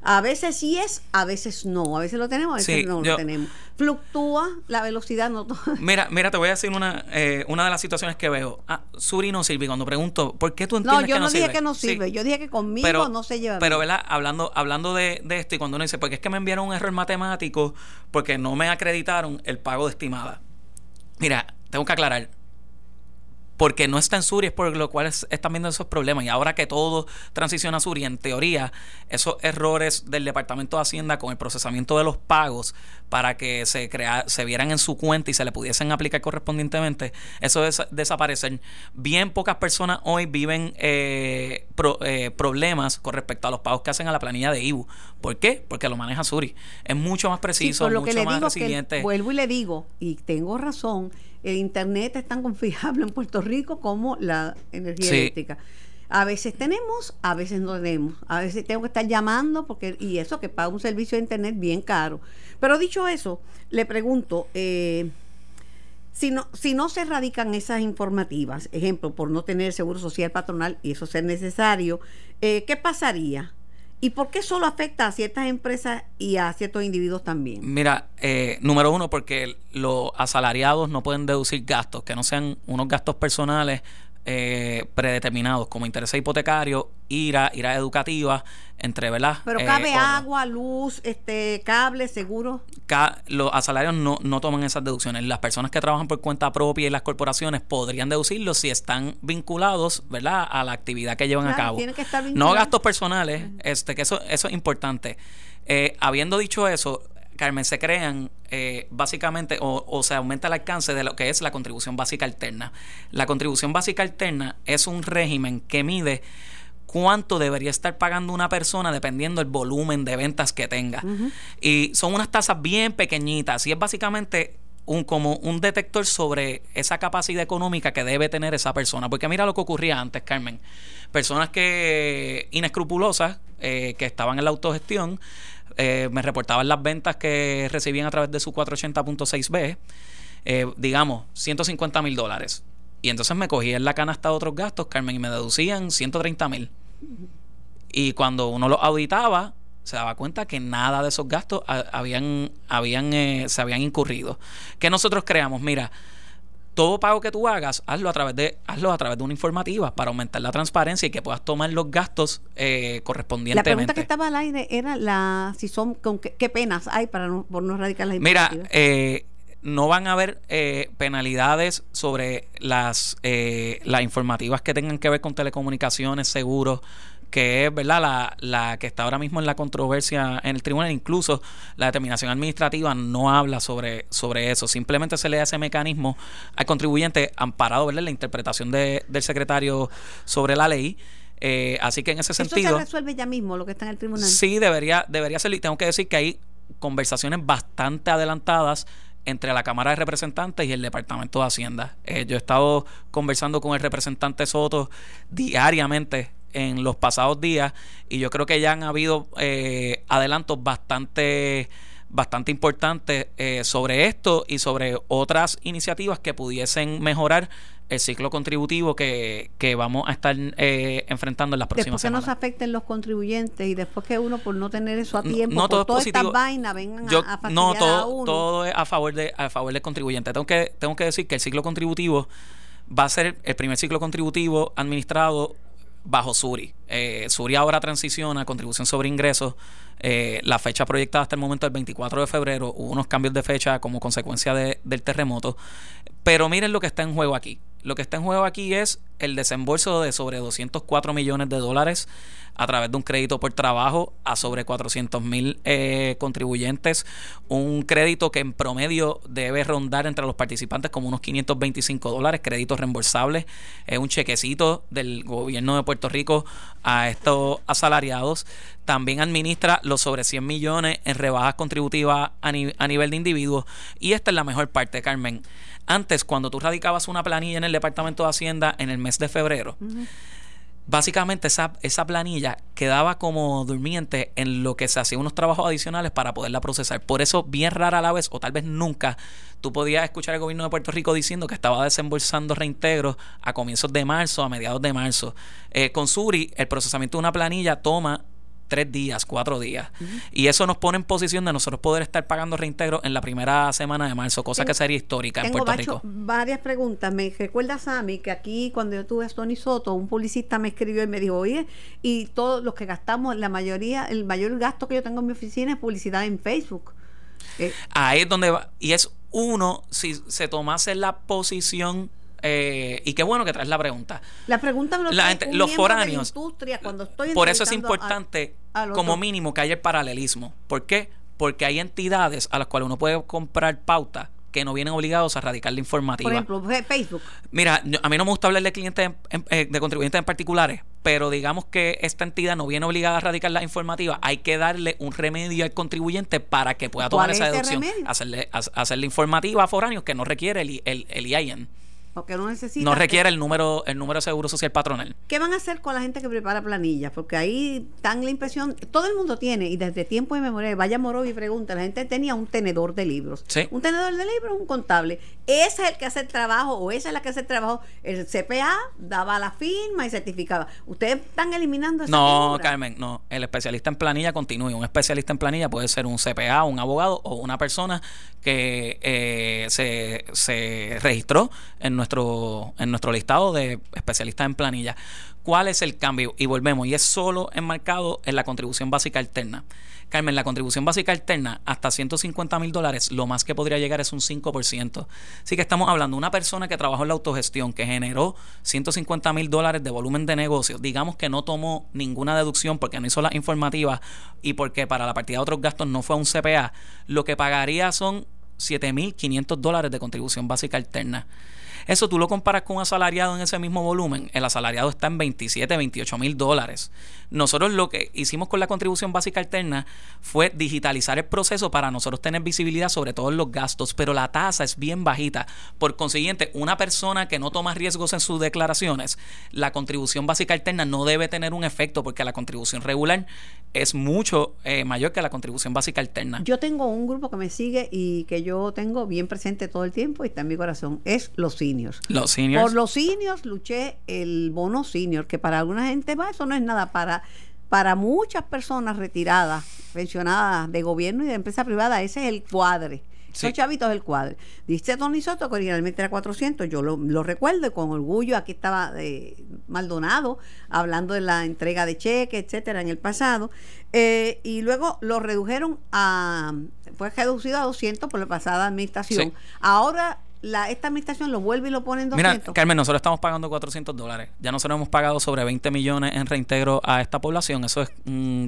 A veces sí es, a veces no. A veces lo tenemos, a veces Sí, no yo- lo tenemos. Fluctúa la velocidad, no Mira, mira, te voy a decir una, eh, una de las situaciones que veo. Ah, Suri no sirve. Cuando pregunto, ¿por qué tú No, entiendes yo que no, no dije sirve? que no Sí. sirve. Yo dije que conmigo no se lleva Pero, bien. ¿verdad? Hablando, hablando de, de esto, y cuando uno dice, porque es que me enviaron un error matemático porque no me acreditaron el pago de estimada. Mira, tengo que aclarar. Porque no está en Suri, es por lo cual es- están viendo esos problemas. Y ahora que todo transiciona a Suri, en teoría, esos errores del Departamento de Hacienda con el procesamiento de los pagos para que se crea, se vieran en su cuenta y se le pudiesen aplicar correspondientemente, eso es desaparecer. Bien pocas personas hoy viven eh, pro- eh, problemas con respecto a los pagos que hacen a la planilla de IBU. ¿Por qué? Porque lo maneja Suri. Es mucho más Sí, preciso, por lo mucho que le más digo que resiliente. vuelvo y le digo, y tengo razón, el internet es tan confiable en Puerto Rico como la energía Sí. eléctrica. A veces tenemos, a veces no tenemos. A veces tengo que estar llamando porque y eso que paga un servicio de internet bien caro. Pero dicho eso, le pregunto, eh, si no, si no se erradican esas informativas, ejemplo, por no tener seguro social patronal y eso ser necesario, eh, ¿qué pasaría? ¿Y por qué solo afecta a ciertas empresas y a ciertos individuos también? Mira, eh, número uno, porque los asalariados no pueden deducir gastos que no sean unos gastos personales eh, predeterminados, como intereses hipotecarios, IRA, IRA educativa, entre, ¿verdad? Pero Eh, cabe agua, luz, este, cable, seguro. Ca- los asalariados no, no toman esas deducciones. Las personas que trabajan por cuenta propia y las corporaciones podrían deducirlo si están vinculados, ¿verdad?, a la actividad que llevan a cabo. tiene que estar no gastos personales, este, que eso, eso es importante. Eh, habiendo dicho eso, Carmen, se crean eh, básicamente o, o se aumenta el alcance de lo que es la contribución básica alterna. La contribución básica alterna es un régimen que mide cuánto debería estar pagando una persona dependiendo del volumen de ventas que tenga. Y son unas tasas bien pequeñitas y es básicamente un como un detector sobre esa capacidad económica que debe tener esa persona. Porque mira lo que ocurría antes, Carmen. Personas que inescrupulosas, eh, que estaban en la autogestión, eh, me reportaban las ventas que recibían a través de su 480.6B, eh, digamos, 150 mil dólares. Y entonces me cogían la canasta de otros gastos, Carmen, y me deducían 130 mil. Y cuando uno los auditaba, se daba cuenta que nada de esos gastos ha- habían, habían, eh, se habían incurrido. Que nosotros creamos, mira, todo pago que tú hagas, hazlo a través de, hazlo a través de una informativa para aumentar la transparencia y que puedas tomar los gastos eh, La correspondientemente. pregunta que estaba al aire era la si son con qué, qué penas hay para no, por no erradicar las Mira, eh, no van a haber eh, penalidades sobre las, eh, las informativas que tengan que ver con telecomunicaciones, seguros, que es verdad la, la que está ahora mismo en la controversia en el tribunal. Incluso la determinación administrativa no habla sobre, sobre eso. Simplemente se le da ese mecanismo al contribuyente amparado ¿verdad? la interpretación de- del secretario sobre la ley. Eh, así que en ese Eso sentido... se resuelve ya mismo lo que está en el tribunal. Sí, debería, debería ser. Y tengo que decir que hay conversaciones bastante adelantadas entre la Cámara de Representantes y el Departamento de Hacienda. Eh, yo he estado conversando con el representante Soto diariamente en los pasados días y yo creo que ya han habido eh, adelantos bastante bastante importantes eh, sobre esto y sobre otras iniciativas que pudiesen mejorar el ciclo contributivo que, que vamos a estar eh, enfrentando en las próximas Después que nos semanas. afecten los contribuyentes y después que uno por no tener eso a No- tiempo, no por todo es todas estas positivo. vainas vengan a- Yo- a, fastidiar no a todo, uno. todo es a favor de a favor del contribuyente tengo que tengo que decir que el ciclo contributivo va a ser el primer ciclo contributivo administrado bajo Suri. Eh, Suri ahora transiciona a contribución sobre ingresos. Eh, la fecha proyectada hasta el momento es el 24 de febrero hubo unos cambios de fecha como consecuencia de- del terremoto. Pero miren lo que está en juego aquí lo que está en juego aquí es el desembolso de sobre 204 millones de dólares a través de un crédito por trabajo a sobre 400 mil eh, contribuyentes, un crédito que en promedio debe rondar entre los participantes como unos 525 dólares, créditos reembolsables, es un chequecito del gobierno de Puerto Rico a estos asalariados. También administra los sobre 100 millones en rebajas contributivas a, ni- a nivel de individuos. Y esta es la mejor parte, Carmen. Antes, cuando tú radicabas una planilla en el Departamento de Hacienda en el mes de febrero, básicamente esa, esa planilla quedaba como durmiente en lo que se hacía unos trabajos adicionales para poderla procesar. Por eso, bien rara a la vez, o tal vez nunca, tú podías escuchar al gobierno de Puerto Rico diciendo que estaba desembolsando reintegros a comienzos de marzo, a mediados de marzo. Eh, con Suri, el procesamiento de una planilla toma tres días, cuatro días. Y eso nos pone en posición de nosotros poder estar pagando reintegro en la primera semana de marzo, cosa que sería histórica en Puerto Rico. varias preguntas. Me recuerda, Sammy, que aquí cuando yo tuve a Tony Soto, un publicista me escribió y me dijo, oye, y todos los que gastamos, la mayoría, el mayor gasto que yo tengo en mi oficina es publicidad en Facebook. Eh, Ahí es donde va. Y es uno, si se tomase la posición eh, y qué bueno que traes la pregunta. La pregunta me lo la los foráneos. cuando estoy por eso es importante, como mínimo, que haya el paralelismo. ¿Por qué? Porque hay entidades a las cuales uno puede comprar pauta que no vienen obligados a radicar la informativa. Por ejemplo, Facebook. Mira, a mí no me gusta hablar de clientes, eh, de contribuyentes en particulares, pero digamos que esta entidad no viene obligada a radicar la informativa, hay que darle un remedio al contribuyente para que pueda tomar esa deducción. Hacerle, hacerle informativa a foráneos que no requiere el, el, el IIN. Porque no necesita. No requiere el número, el número de seguro social patronal. ¿Qué van a hacer con la gente que prepara planillas? Porque ahí dan la impresión, todo el mundo tiene, y desde tiempo de memoria, vaya Moro y pregunta, la gente tenía un tenedor de libros. Sí. Un tenedor de libros, un contable. Ese es el que hace el trabajo, o esa es la que hace el trabajo. El CPA daba la firma y certificaba. Ustedes están eliminando esa No, Carmen, no. El especialista en planilla continúa. Un especialista en planilla puede ser un CPA, un abogado o una persona que eh, se, se registró en nuestro, en nuestro listado de especialistas en planilla. ¿Cuál es el cambio? Y volvemos, y es solo enmarcado en la contribución básica alterna. Carmen, la contribución básica alterna hasta 150 mil dólares, lo más que podría llegar es un 5%. Así que estamos hablando de una persona que trabajó en la autogestión, que generó 150 mil dólares de volumen de negocio, digamos que no tomó ninguna deducción porque no hizo las informativas y porque para la partida de otros gastos no fue un CPA, lo que pagaría son 7.500 dólares de contribución básica alterna. Eso tú lo comparas con un asalariado en ese mismo volumen. El asalariado está en 27, 28 mil dólares. Nosotros lo que hicimos con la contribución básica alterna fue digitalizar el proceso para nosotros tener visibilidad sobre todos los gastos, pero la tasa es bien bajita. Por consiguiente, una persona que no toma riesgos en sus declaraciones, la contribución básica alterna no debe tener un efecto porque la contribución regular es mucho eh, mayor que la contribución básica alterna. Yo tengo un grupo que me sigue y que yo tengo bien presente todo el tiempo y está en mi corazón. Es los seniors. Los seniors. Por los seniors luché el bono senior, que para alguna gente va, eso no es nada. Para, para muchas personas retiradas, pensionadas de gobierno y de empresa privada, ese es el cuadre. Sí. Chavitos del cuadro. Dice Tony Soto que originalmente era 400, yo lo, recuerdo y con orgullo aquí estaba eh, Maldonado hablando de la entrega de cheques, etcétera, en el pasado. Eh, y luego lo redujeron a, fue reducido a 200 por la pasada administración. Ahora la, esta administración lo vuelve y lo pone en 200. Mira, Carmen, nosotros estamos pagando 400 dólares. Ya nosotros hemos pagado sobre 20 millones en reintegro a esta población. Eso es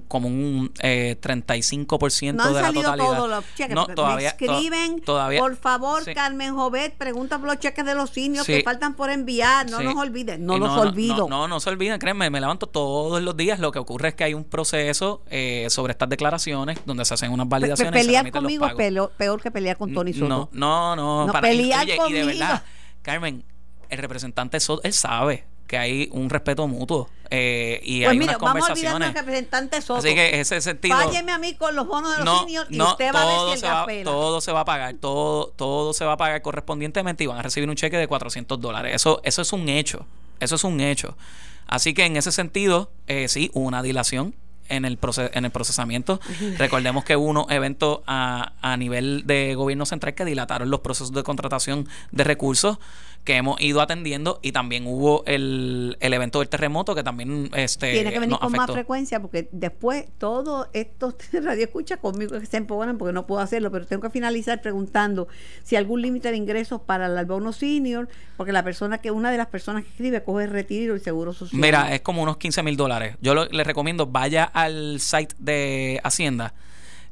como un eh, 35% no de la totalidad. Todos los cheques. No, todavía. Escriben, todavía, por favor, Carmen Jovet, pregunta por los cheques de los simios que faltan por enviar. No nos olviden. No, los olvido. No, no, se olviden, créanme, me levanto todos los días. Lo que ocurre es que hay un proceso eh, sobre estas declaraciones donde se hacen unas validaciones. pelear conmigo es peor, que pelear con Tony Soto. No, no, no. no para, pelear y de verdad, Carmen, el representante él sabe que hay un respeto mutuo eh, y pues hay unas conversaciones. Vamos a representante Soto. Así que ese sentido. Fálleme a mí con los bonos de los niños y usted va a ver si va, Todo se va a pagar, todo, todo se va a pagar correspondientemente y van a recibir un cheque de 400 dólares. Eso, eso es un hecho. Eso es un hecho. Así que en ese sentido, eh, sí, una dilación en el, en el procesamiento. Recordemos que hubo unos eventos a, a nivel de gobierno central que dilataron los procesos de contratación de recursos que hemos ido atendiendo y también hubo el, el evento del terremoto que también este tiene que venir con más frecuencia porque después todos estos radio escucha conmigo que se empoderan porque no puedo hacerlo pero tengo que finalizar preguntando si algún límite de ingresos para el bono senior porque la persona que una de las personas que escribe coge el retiro y seguro social. Mira es como unos 15 mil dólares. Yo le recomiendo vaya al site de Hacienda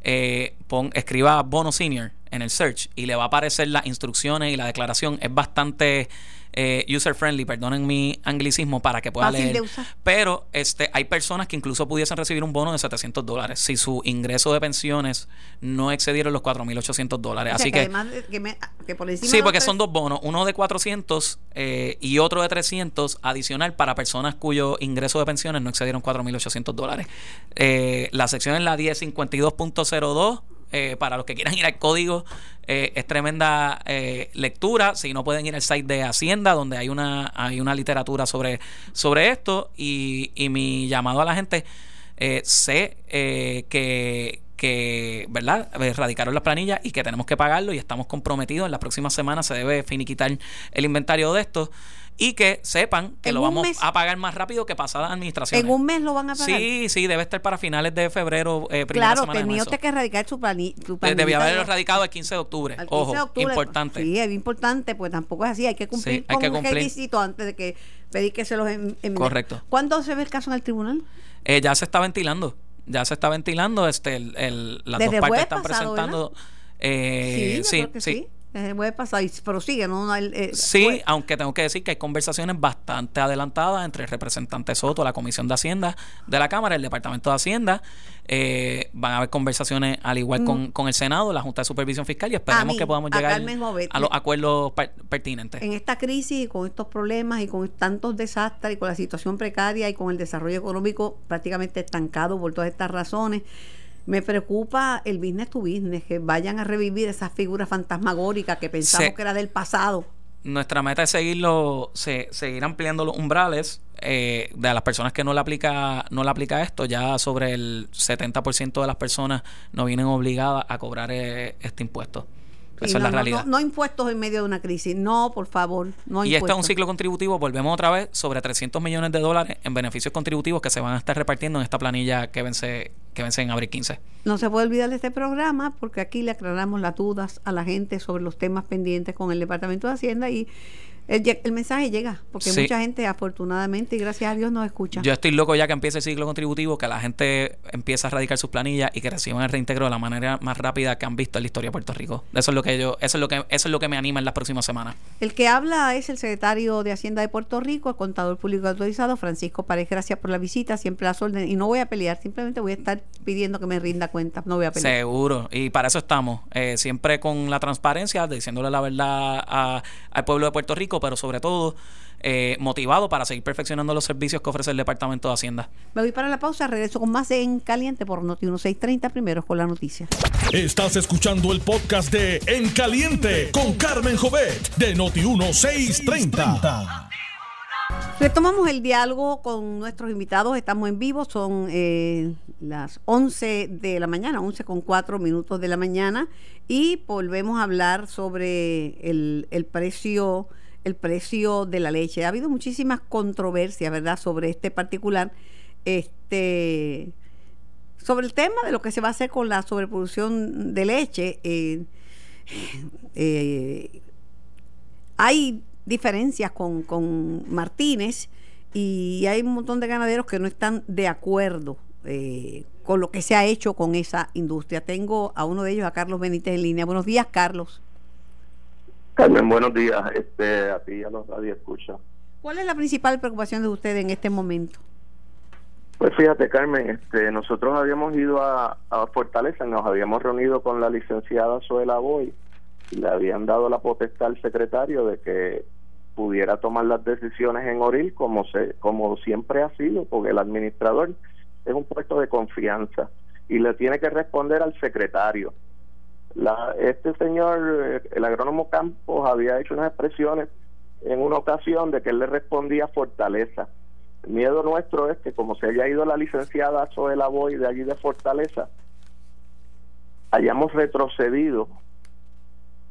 eh, pon, escriba bono senior en el search y le va a aparecer las instrucciones y la declaración. Es bastante eh, user friendly, perdonen mi anglicismo, para que pueda leer. Pero este, hay personas que incluso pudiesen recibir un bono de 700 dólares si su ingreso de pensiones no excedieron los 4.800 dólares. Así que, sí, porque son dos bonos, uno de 400 eh, y otro de 300 adicional para personas cuyo ingreso de pensiones no excedieron 4.800 dólares. Eh, la sección es la 1052.02 eh, para los que quieran ir al código, eh, es tremenda eh, lectura. Si no pueden ir al site de Hacienda, donde hay una, hay una literatura sobre, sobre esto. Y, y mi llamado a la gente, Eh, sé eh, que, que, ¿verdad? Erradicaron las planillas y que tenemos que pagarlo y estamos comprometidos. En las próximas semanas se debe finiquitar el inventario de esto y que sepan que lo vamos a pagar más rápido que pasadas administraciones. ¿En un mes lo van a pagar? Sí, sí, debe estar para finales de febrero, eh, primera claro, tenía usted que erradicar su, planilla. Debía haberlo erradicado el 15 de octubre. Ojo, importante. Sí, es importante, pues tampoco es así. Hay que cumplir con un requisito antes de que pedir que se los envíen. Correcto. ¿Cuándo se ve el caso en el tribunal? Eh, ya se está ventilando. Ya se está ventilando. Este, el, las dos partes están presentando. Eh, sí, sí puede pasar, pero sigue, ¿no? Eh, sí, aunque tengo que decir que hay conversaciones bastante adelantadas entre el representante Soto, la Comisión de Hacienda de la Cámara, el Departamento de Hacienda. Eh, van a haber conversaciones al igual con, mm. el Senado, la Junta de Supervisión Fiscal y esperemos que podamos llegar a, los acuerdos pertinentes. En esta crisis, con estos problemas y con tantos desastres y con la situación precaria y con el desarrollo económico prácticamente estancado por todas estas razones, me preocupa el business to business, que vayan a revivir esas figuras fantasmagóricas que pensamos que era del pasado. Nuestra meta es seguirlo, seguir ampliando los umbrales eh, de las personas que no le aplica no le aplica esto. Ya sobre el 70% de las personas no vienen obligadas a cobrar eh, este impuesto. Esa es la realidad. No, impuestos en medio de una crisis. No, por favor. No y este es un ciclo contributivo. Volvemos otra vez sobre 300 millones de dólares en beneficios contributivos que se van a estar repartiendo en esta planilla que vence, que vence en abril 15. No se puede olvidar de este programa porque aquí le aclaramos las dudas a la gente sobre los temas pendientes con el Departamento de Hacienda y el, mensaje llega, porque mucha gente afortunadamente y gracias a Dios nos escucha. Yo estoy loco ya que empiece el ciclo contributivo, que la gente empiece a radicar sus planillas y que reciban el reintegro de la manera más rápida que han visto en la historia de Puerto Rico. Eso es lo que yo, eso es lo que, eso es lo que me anima en las próximas semanas. El que habla es el secretario de Hacienda de Puerto Rico, el contador público autorizado, Francisco Párez. Gracias por la visita, siempre las órdenes. Y no voy a pelear, simplemente voy a estar pidiendo que me rinda cuenta. No voy a pelear. Seguro, y para eso estamos. Eh, siempre con la transparencia, diciéndole la verdad al pueblo de Puerto Rico pero sobre todo eh, motivado para seguir perfeccionando los servicios que ofrece el Departamento de Hacienda. Me voy para la pausa, regreso con más En Caliente por Noti 1630, primero con la noticia. Estás escuchando el podcast de En Caliente con Carmen Jovet de Noti 1630. Retomamos el diálogo con nuestros invitados, estamos en vivo, son eh, las 11 de la mañana, 11 con 4 minutos de la mañana, y volvemos a hablar sobre el, el precio el precio de la leche. Ha habido muchísimas controversias, ¿verdad?, sobre este particular, este, sobre el tema de lo que se va a hacer con la sobreproducción de leche. Eh, eh, hay diferencias con, con, Martínez y hay un montón de ganaderos que no están de acuerdo eh, con lo que se ha hecho con esa industria. Tengo a uno de ellos, a Carlos Benítez, en línea. Buenos días, Carlos. Carmen, buenos días. Este, a ti y a los radio escucha. ¿Cuál es la principal preocupación de usted en este momento? Pues fíjate, Carmen, este, nosotros habíamos ido a, Fortaleza, nos habíamos reunido con la licenciada Zoela Boy y le habían dado la potestad al secretario de que pudiera tomar las decisiones en Oril como se como siempre ha sido, porque el administrador es un puesto de confianza y le tiene que responder al secretario. La, este señor, eh, el agrónomo Campos, había hecho unas expresiones en una ocasión de que él le respondía Fortaleza. El miedo nuestro es que como se haya ido la licenciada Zoela Boy de allí de Fortaleza, hayamos retrocedido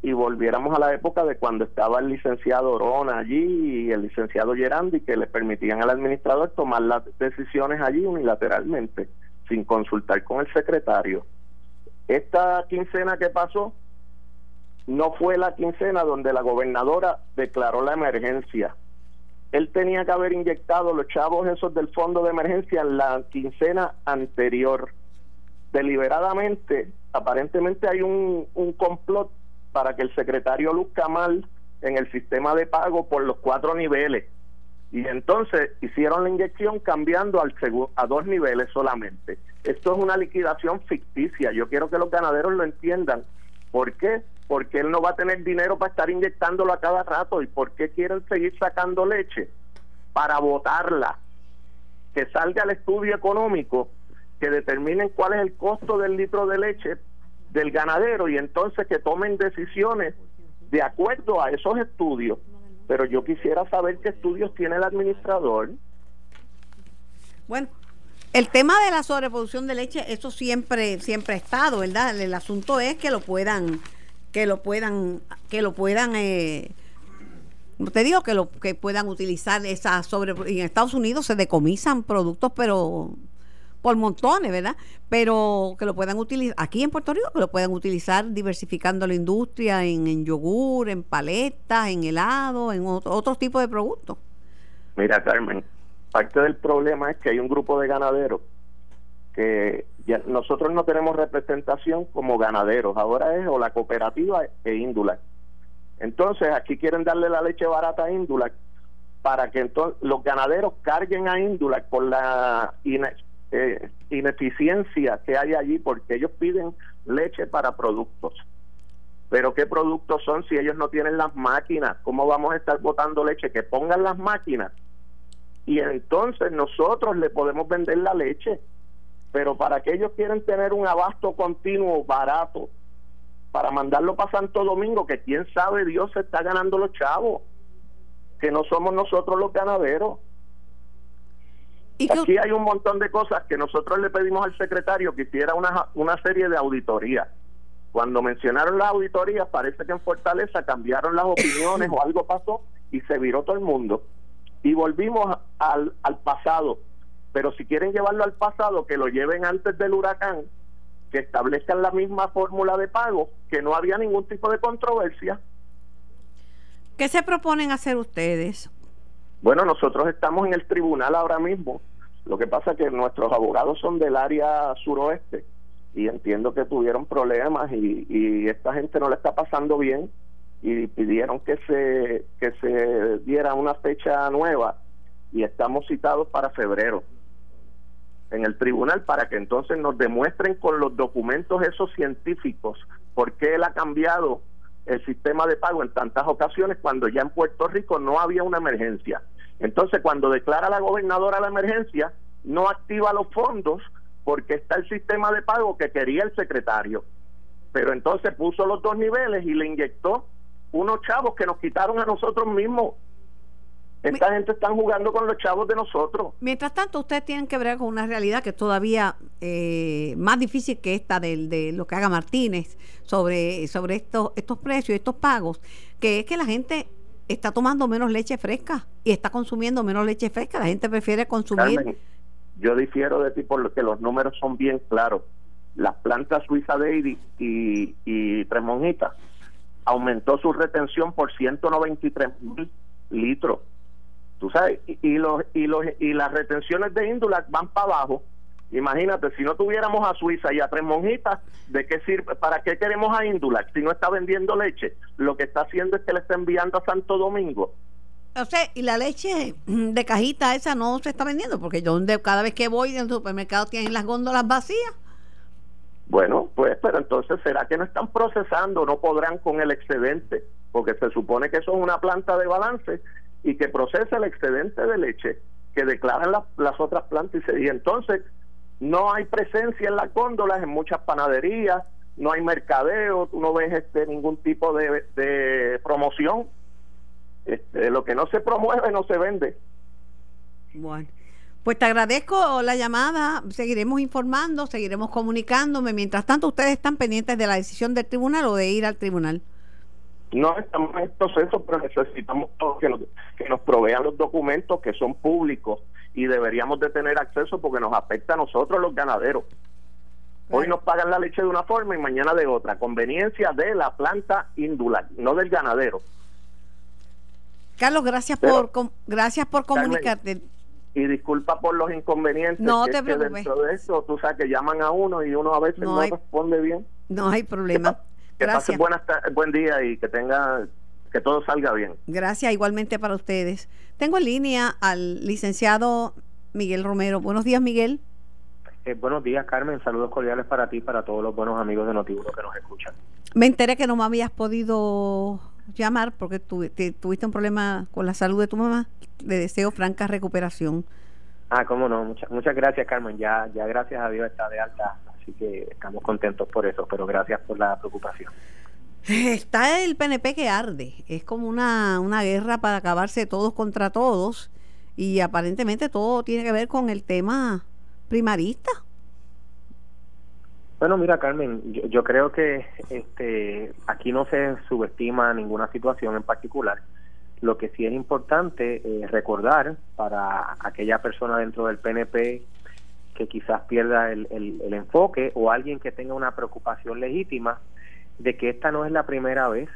y volviéramos a la época de cuando estaba el licenciado Orona allí y el licenciado Gerandi que le permitían al administrador tomar las decisiones allí unilateralmente sin consultar con el secretario. Esta quincena que pasó no fue la quincena donde la gobernadora declaró la emergencia. Él tenía que haber inyectado los chavos esos del fondo de emergencia en la quincena anterior. Deliberadamente, aparentemente hay un, un complot para que el secretario luzca mal en el sistema de pago por los cuatro niveles. Y entonces hicieron la inyección cambiando al a dos niveles solamente. Esto es una liquidación ficticia. Yo quiero que los ganaderos lo entiendan. ¿Por qué? Porque él no va a tener dinero para estar inyectándolo a cada rato. ¿Y por qué quieren seguir sacando leche? Para botarla. Que salga el estudio económico, que determinen cuál es el costo del litro de leche del ganadero y entonces que tomen decisiones de acuerdo a esos estudios. Pero yo quisiera saber qué estudios tiene el administrador. Bueno, El tema de la sobreproducción de leche, eso siempre, siempre ha estado, ¿verdad? El asunto es que lo puedan, que lo puedan, que lo puedan, eh, te digo que lo que puedan utilizar esa sobre en Estados Unidos se decomisan productos, pero por montones, ¿verdad? Pero que lo puedan utilizar, aquí en Puerto Rico, que lo puedan utilizar diversificando la industria en, yogur, en paletas, en helado, en otros otro tipos de productos. Mira, Carmen, parte del problema es que hay un grupo de ganaderos que ya, nosotros no tenemos representación como ganaderos, ahora es o la cooperativa e Índula. Entonces, aquí quieren darle la leche barata a Índula para que entonces los ganaderos carguen a Índula por la eh, ineficiencia que hay allí porque ellos piden leche para productos. Pero ¿qué productos son si ellos no tienen las máquinas? ¿Cómo vamos a estar botando leche? Que pongan las máquinas y entonces nosotros le podemos vender la leche. Pero para que ellos quieren tener un abasto continuo barato para mandarlo para Santo Domingo, que quién sabe Dios se está ganando los chavos, que no somos nosotros los ganaderos. Aquí hay un montón de cosas que nosotros le pedimos al secretario que hiciera una, una serie de auditorías. Cuando mencionaron las auditorías, parece que en Fortaleza cambiaron las opiniones o algo pasó y se viró todo el mundo. Y volvimos al, al pasado. Pero si quieren llevarlo al pasado, que lo lleven antes del huracán, que establezcan la misma fórmula de pago, que no había ningún tipo de controversia. ¿Qué se proponen hacer ustedes? Bueno, nosotros estamos en el tribunal ahora mismo. Lo que pasa es que nuestros abogados son del área suroeste y entiendo que tuvieron problemas y, y esta gente no le está pasando bien y pidieron que se que se diera una fecha nueva y estamos citados para febrero en el tribunal para que entonces nos demuestren con los documentos esos científicos por qué él ha cambiado el sistema de pago en tantas ocasiones cuando ya en Puerto Rico no había una emergencia. Entonces, cuando declara la gobernadora la emergencia, no activa los fondos porque está el sistema de pago que quería el secretario. Pero entonces puso los dos niveles y le inyectó unos chavos que nos quitaron a nosotros mismos. Esta gente está jugando con los chavos de nosotros. Mientras tanto, ustedes tienen que ver con una realidad que es todavía eh, más difícil que esta de, de, lo que haga Martínez sobre, sobre estos, estos precios, estos pagos, que es que la gente está tomando menos leche fresca y está consumiendo menos leche fresca. La gente prefiere consumir. yo difiero de ti porque los números son bien claros. Las plantas Suiza Dairy y, y Tres Monjitas aumentó su retención por 193 mil litros. Tú sabes, y, los, y, los, y las retenciones de Índula van para abajo. Imagínate, si no tuviéramos a Suiza y a Tres Monjitas, ¿de qué sirve? ¿Para qué queremos a Índula si no está vendiendo leche? Lo que está haciendo es que le está enviando a Santo Domingo. O sea, y la leche de cajita esa no se está vendiendo, porque yo cada vez que voy al supermercado tienen las góndolas vacías. Bueno, pues, pero entonces, ¿será que no están procesando? No podrán con el excedente, porque se supone que eso es una planta de balance y que procesa el excedente de leche que declaran las otras plantas y, y entonces no hay presencia en las góndolas en muchas panaderías, no hay mercadeo, tú no ves este ningún tipo de, de promoción. Este, lo que no se promueve no se vende. Bueno, pues te agradezco la llamada, seguiremos informando, seguiremos comunicándome. Mientras tanto, ustedes están pendientes de la decisión del tribunal o de ir al tribunal. No estamos en proceso, pero necesitamos que nos, que nos provean los documentos que son públicos y deberíamos de tener acceso porque nos afecta a nosotros los ganaderos. Hoy nos pagan la leche de una forma y mañana de otra. Conveniencia de la planta indular, no del ganadero. Carlos, gracias por gracias por comunicarte. y disculpa por los inconvenientes. No te preocupes. dentro de eso, tú sabes que llaman a uno y uno a veces no, responde bien. No hay problema. Que, gracias. buen día y que tenga que todo salga bien. Gracias, igualmente para ustedes. Tengo en línea al licenciado Miguel Romero. Buenos días, Miguel. Eh, buenos días, Carmen. Saludos cordiales para ti y para todos los buenos amigos de Noticiero que nos escuchan. Me enteré que no me habías podido llamar porque tuviste un problema con la salud de tu mamá. Le deseo franca recuperación. Ah, cómo no. Muchas, muchas gracias, Carmen. Ya, ya gracias a Dios está de alta, así que estamos contentos por eso, pero gracias por la preocupación. Está el PNP que arde. Es como una, una guerra para acabarse todos contra todos. Y aparentemente todo tiene que ver con el tema primaristas. Bueno, mira, Carmen, yo, creo que este, aquí no se subestima ninguna situación en particular. Lo que sí es importante eh, recordar para aquella persona dentro del PNP que quizás pierda el, el, enfoque o alguien que tenga una preocupación legítima de que esta no es la primera vez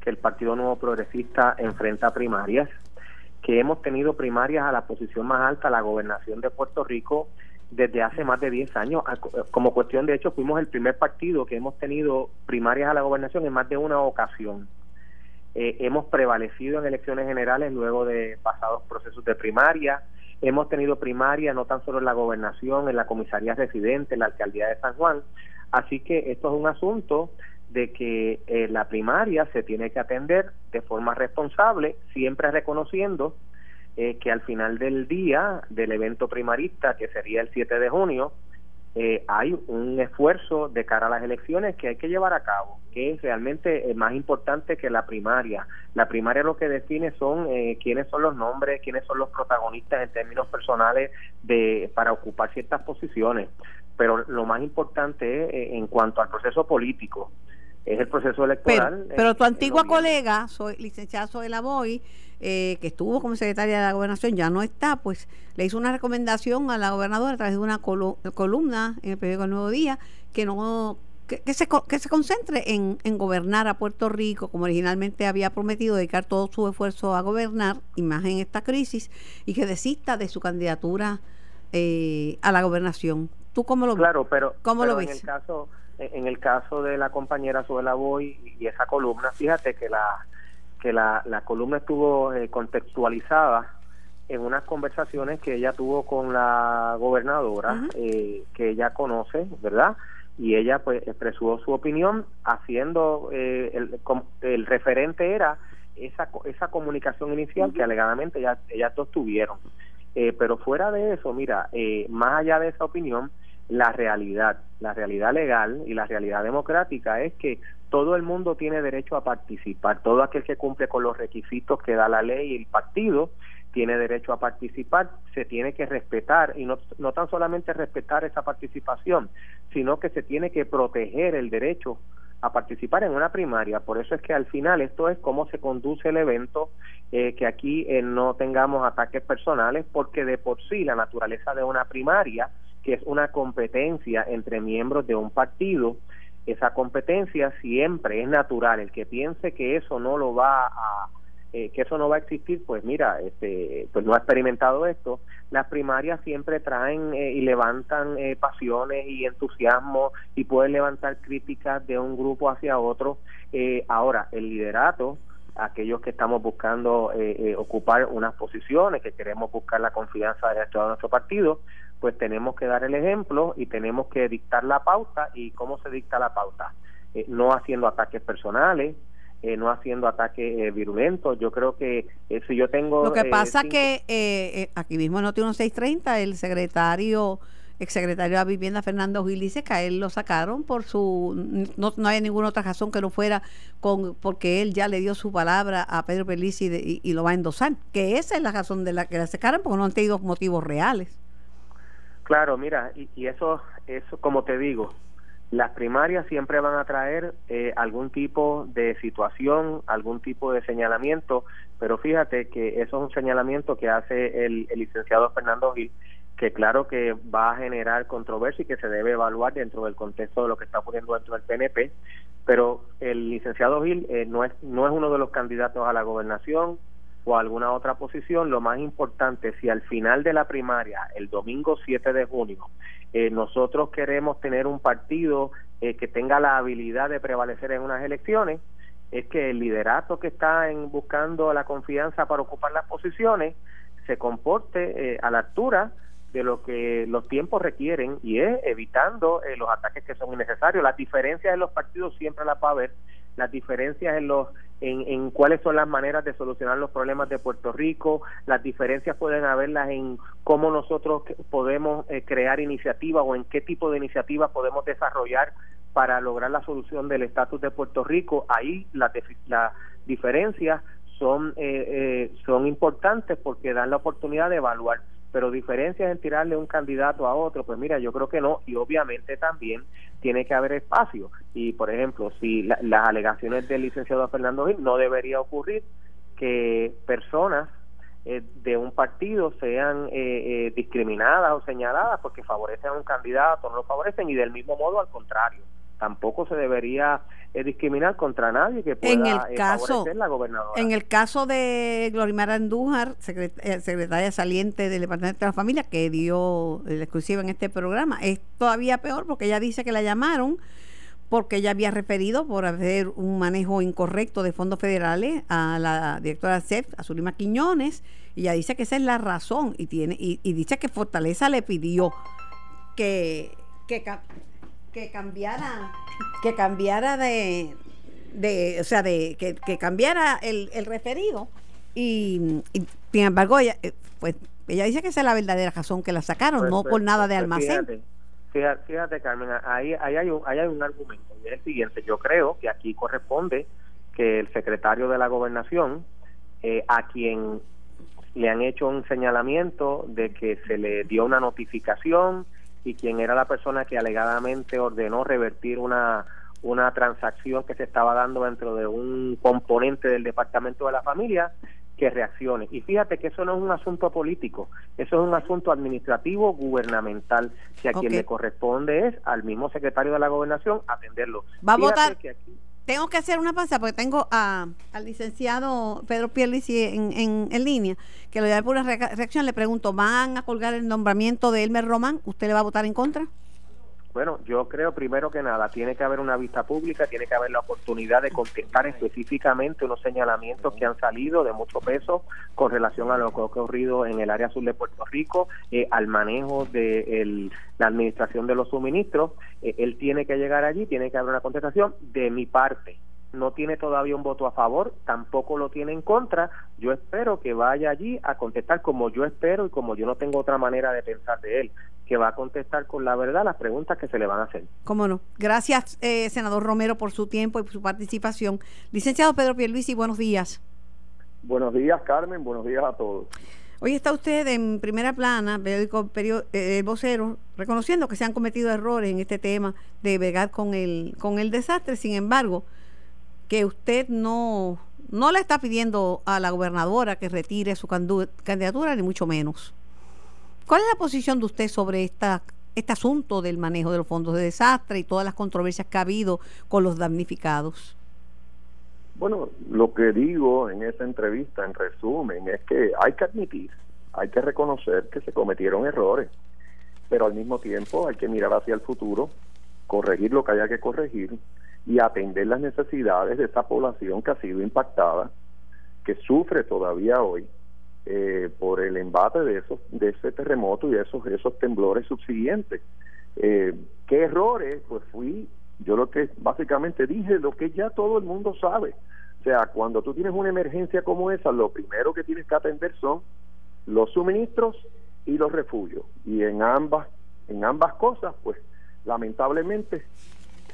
que el Partido Nuevo Progresista enfrenta primarias, que hemos tenido primarias a la posición más alta, la gobernación de Puerto Rico, desde hace más de 10 años. Como cuestión de hecho, fuimos el primer partido que hemos tenido primarias a la gobernación en más de una ocasión. Eh, hemos prevalecido en elecciones generales luego de pasados procesos de primaria. Hemos tenido primarias no tan solo en la gobernación, en la comisaría residente, en la alcaldía de San Juan. Así que esto es un asunto de que eh, la primaria se tiene que atender de forma responsable, siempre reconociendo eh, que al final del día del evento primarista, que sería el 7 de junio, eh, hay un esfuerzo de cara a las elecciones que hay que llevar a cabo, que es realmente más importante que la primaria. La primaria lo que define son eh, quiénes son los nombres, quiénes son los protagonistas en términos personales de para ocupar ciertas posiciones. Pero lo más importante es en cuanto al proceso político, es el proceso electoral. Pero, tu antigua colega, soy licenciada Soy Boy, eh, que estuvo como secretaria de la gobernación, ya no está, pues le hizo una recomendación a la gobernadora a través de una columna en el periódico El Nuevo Día que no que, se, que se concentre en, en, gobernar a Puerto Rico, como originalmente había prometido dedicar todo su esfuerzo a gobernar, y más en esta crisis, y que desista de su candidatura eh, a la gobernación. ¿Tú cómo lo, claro, pero, cómo lo ves? En el, caso, en el caso de la compañera Suela Boy y esa columna, fíjate que la que la, la columna estuvo eh, contextualizada en unas conversaciones que ella tuvo con la gobernadora, eh, que ella conoce, ¿verdad? Y ella pues expresó su opinión haciendo, eh, el, el referente era esa, esa comunicación inicial que alegadamente ya, ellas dos tuvieron. pero fuera de eso, mira, más allá de esa opinión, la realidad, la realidad legal y la realidad democrática es que todo el mundo tiene derecho a participar, todo aquel que cumple con los requisitos que da la ley y el partido tiene derecho a participar, se tiene que respetar y no, no tan solamente respetar esa participación, sino que se tiene que proteger el derecho a participar en una primaria. Por eso es que al final esto es cómo se conduce el evento, eh, que aquí eh, no tengamos ataques personales, porque de por sí la naturaleza de una primaria, que es una competencia entre miembros de un partido, esa competencia siempre es natural. El que piense que eso no lo va a eh, que eso no va a existir, pues mira, este, pues no ha experimentado esto. Las primarias siempre traen eh, y levantan eh, pasiones y entusiasmo y pueden levantar críticas de un grupo hacia otro. ahora, el liderato, aquellos que estamos buscando ocupar unas posiciones, que queremos buscar la confianza de todo nuestro partido, pues tenemos que dar el ejemplo y tenemos que dictar la pauta. ¿Y cómo se dicta la pauta? Eh, no haciendo ataques personales, eh, no haciendo ataques eh, virulentos. Yo creo que si yo tengo... Lo que pasa que aquí mismo en Noti 1630 el secretario exsecretario de Vivienda Fernando Gil dice que a él lo sacaron por su no, no hay ninguna otra razón que no fuera con porque él ya le dio su palabra a Pedro Pelici y, lo va a endosar que esa es la razón de la que la sacaron porque no han tenido motivos reales Claro, mira, y, eso, eso, como te digo, las primarias siempre van a traer eh, algún tipo de situación, algún tipo de señalamiento, pero fíjate que eso es un señalamiento que hace el, el licenciado Fernando Gil, que claro que va a generar controversia y que se debe evaluar dentro del contexto de lo que está ocurriendo dentro del PNP, pero el licenciado Gil eh, no es no es uno de los candidatos a la gobernación, o alguna otra posición, lo más importante, si al final de la primaria, el domingo 7 de junio, eh, nosotros queremos tener un partido eh, que tenga la habilidad de prevalecer en unas elecciones, es que el liderato que está en buscando la confianza para ocupar las posiciones se comporte eh, a la altura de lo que los tiempos requieren y es evitando los ataques que son innecesarios. Las diferencias de los partidos siempre las va a haber, las diferencias en los en, cuáles son las maneras de solucionar los problemas de Puerto Rico, las diferencias pueden haberlas en cómo nosotros podemos eh, crear iniciativas o en qué tipo de iniciativas podemos desarrollar para lograr la solución del estatus de Puerto Rico. Ahí las la diferencias son, eh, eh, son importantes porque dan la oportunidad de evaluar. Pero diferencias en tirarle un candidato a otro, pues mira, yo creo que no, y obviamente también tiene que haber espacio. Y por ejemplo, si las alegaciones del licenciado Fernando Gil no debería ocurrir que personas eh, de un partido sean eh, eh, discriminadas o señaladas porque favorecen a un candidato, no lo favorecen, y del mismo modo al contrario. Tampoco se debería discriminar contra nadie que pueda en el caso, favorecer la gobernadora. En el caso de Glorimar Andújar, secretaria saliente del Departamento de la Familia, que dio la exclusiva en este programa, es todavía peor porque ella dice que la llamaron porque ella había referido por hacer un manejo incorrecto de fondos federales a la directora CEF, a Zulima Quiñones, y ella dice que esa es la razón y tiene y, dice que Fortaleza le pidió que, que, que cambiara que cambiara de, de o sea, de que, cambiara el, el referido y, sin embargo ella, eh, pues ella dice que esa es la verdadera razón que la sacaron, pues, no pues, por nada de pues, almacén. Fíjate, Carmen, ahí, ahí, hay un, hay un argumento, y es el siguiente, yo creo que aquí corresponde que el secretario de la gobernación, eh, a quien le han hecho un señalamiento de que se le dio una notificación y quien era la persona que alegadamente ordenó revertir una una transacción que se estaba dando dentro de un componente del departamento de la familia que reaccione. Y fíjate que eso no es un asunto político, eso es un asunto administrativo gubernamental, que a quien le corresponde es al mismo secretario de la gobernación atenderlo. Va a votar. Tengo que hacer una pausa porque tengo a, al licenciado Pedro Pierluisi en, en, en línea, que lo voy a por una reacción. Le pregunto, ¿van a colgar el nombramiento de Elmer Román? ¿Usted le va a votar en contra? Bueno, yo creo primero que nada, tiene que haber una vista pública, tiene que haber la oportunidad de contestar específicamente unos señalamientos que han salido de mucho peso con relación a lo que ha ocurrido en el área sur de Puerto Rico, eh, al manejo de la administración de los suministros. Eh, él tiene que llegar allí, tiene que haber una contestación de mi parte no tiene todavía un voto a favor, tampoco lo tiene en contra. Yo espero que vaya allí a contestar como yo espero y como yo no tengo otra manera de pensar de él, que va a contestar con la verdad las preguntas que se le van a hacer. Cómo no. Gracias, eh, senador Romero, por su tiempo y por su participación. Licenciado Pedro Pierluisi, buenos días. Buenos días, Carmen. Buenos días a todos. Hoy está usted en primera plana, periódico, eh, vocero, reconociendo que se han cometido errores en este tema de vegar con el, con el desastre. Sin embargo, que usted no, no le está pidiendo a la gobernadora que retire su candidatura, ni mucho menos. ¿Cuál es la posición de usted sobre esta, este asunto del manejo de los fondos de desastre y todas las controversias que ha habido con los damnificados? Bueno, lo que digo en esa entrevista, en resumen, es que hay que admitir, hay que reconocer que se cometieron errores, pero al mismo tiempo hay que mirar hacia el futuro, corregir lo que haya que corregir y atender las necesidades de esa población que ha sido impactada, que sufre todavía hoy eh, por el embate de esos de ese terremoto y esos esos temblores subsiguientes. Eh, ¿Qué errores? Pues fui, yo lo que básicamente dije, lo que ya todo el mundo sabe. O sea, cuando tú tienes una emergencia como esa, lo primero que tienes que atender son los suministros y los refugios. Y en ambas, en ambas cosas, pues lamentablemente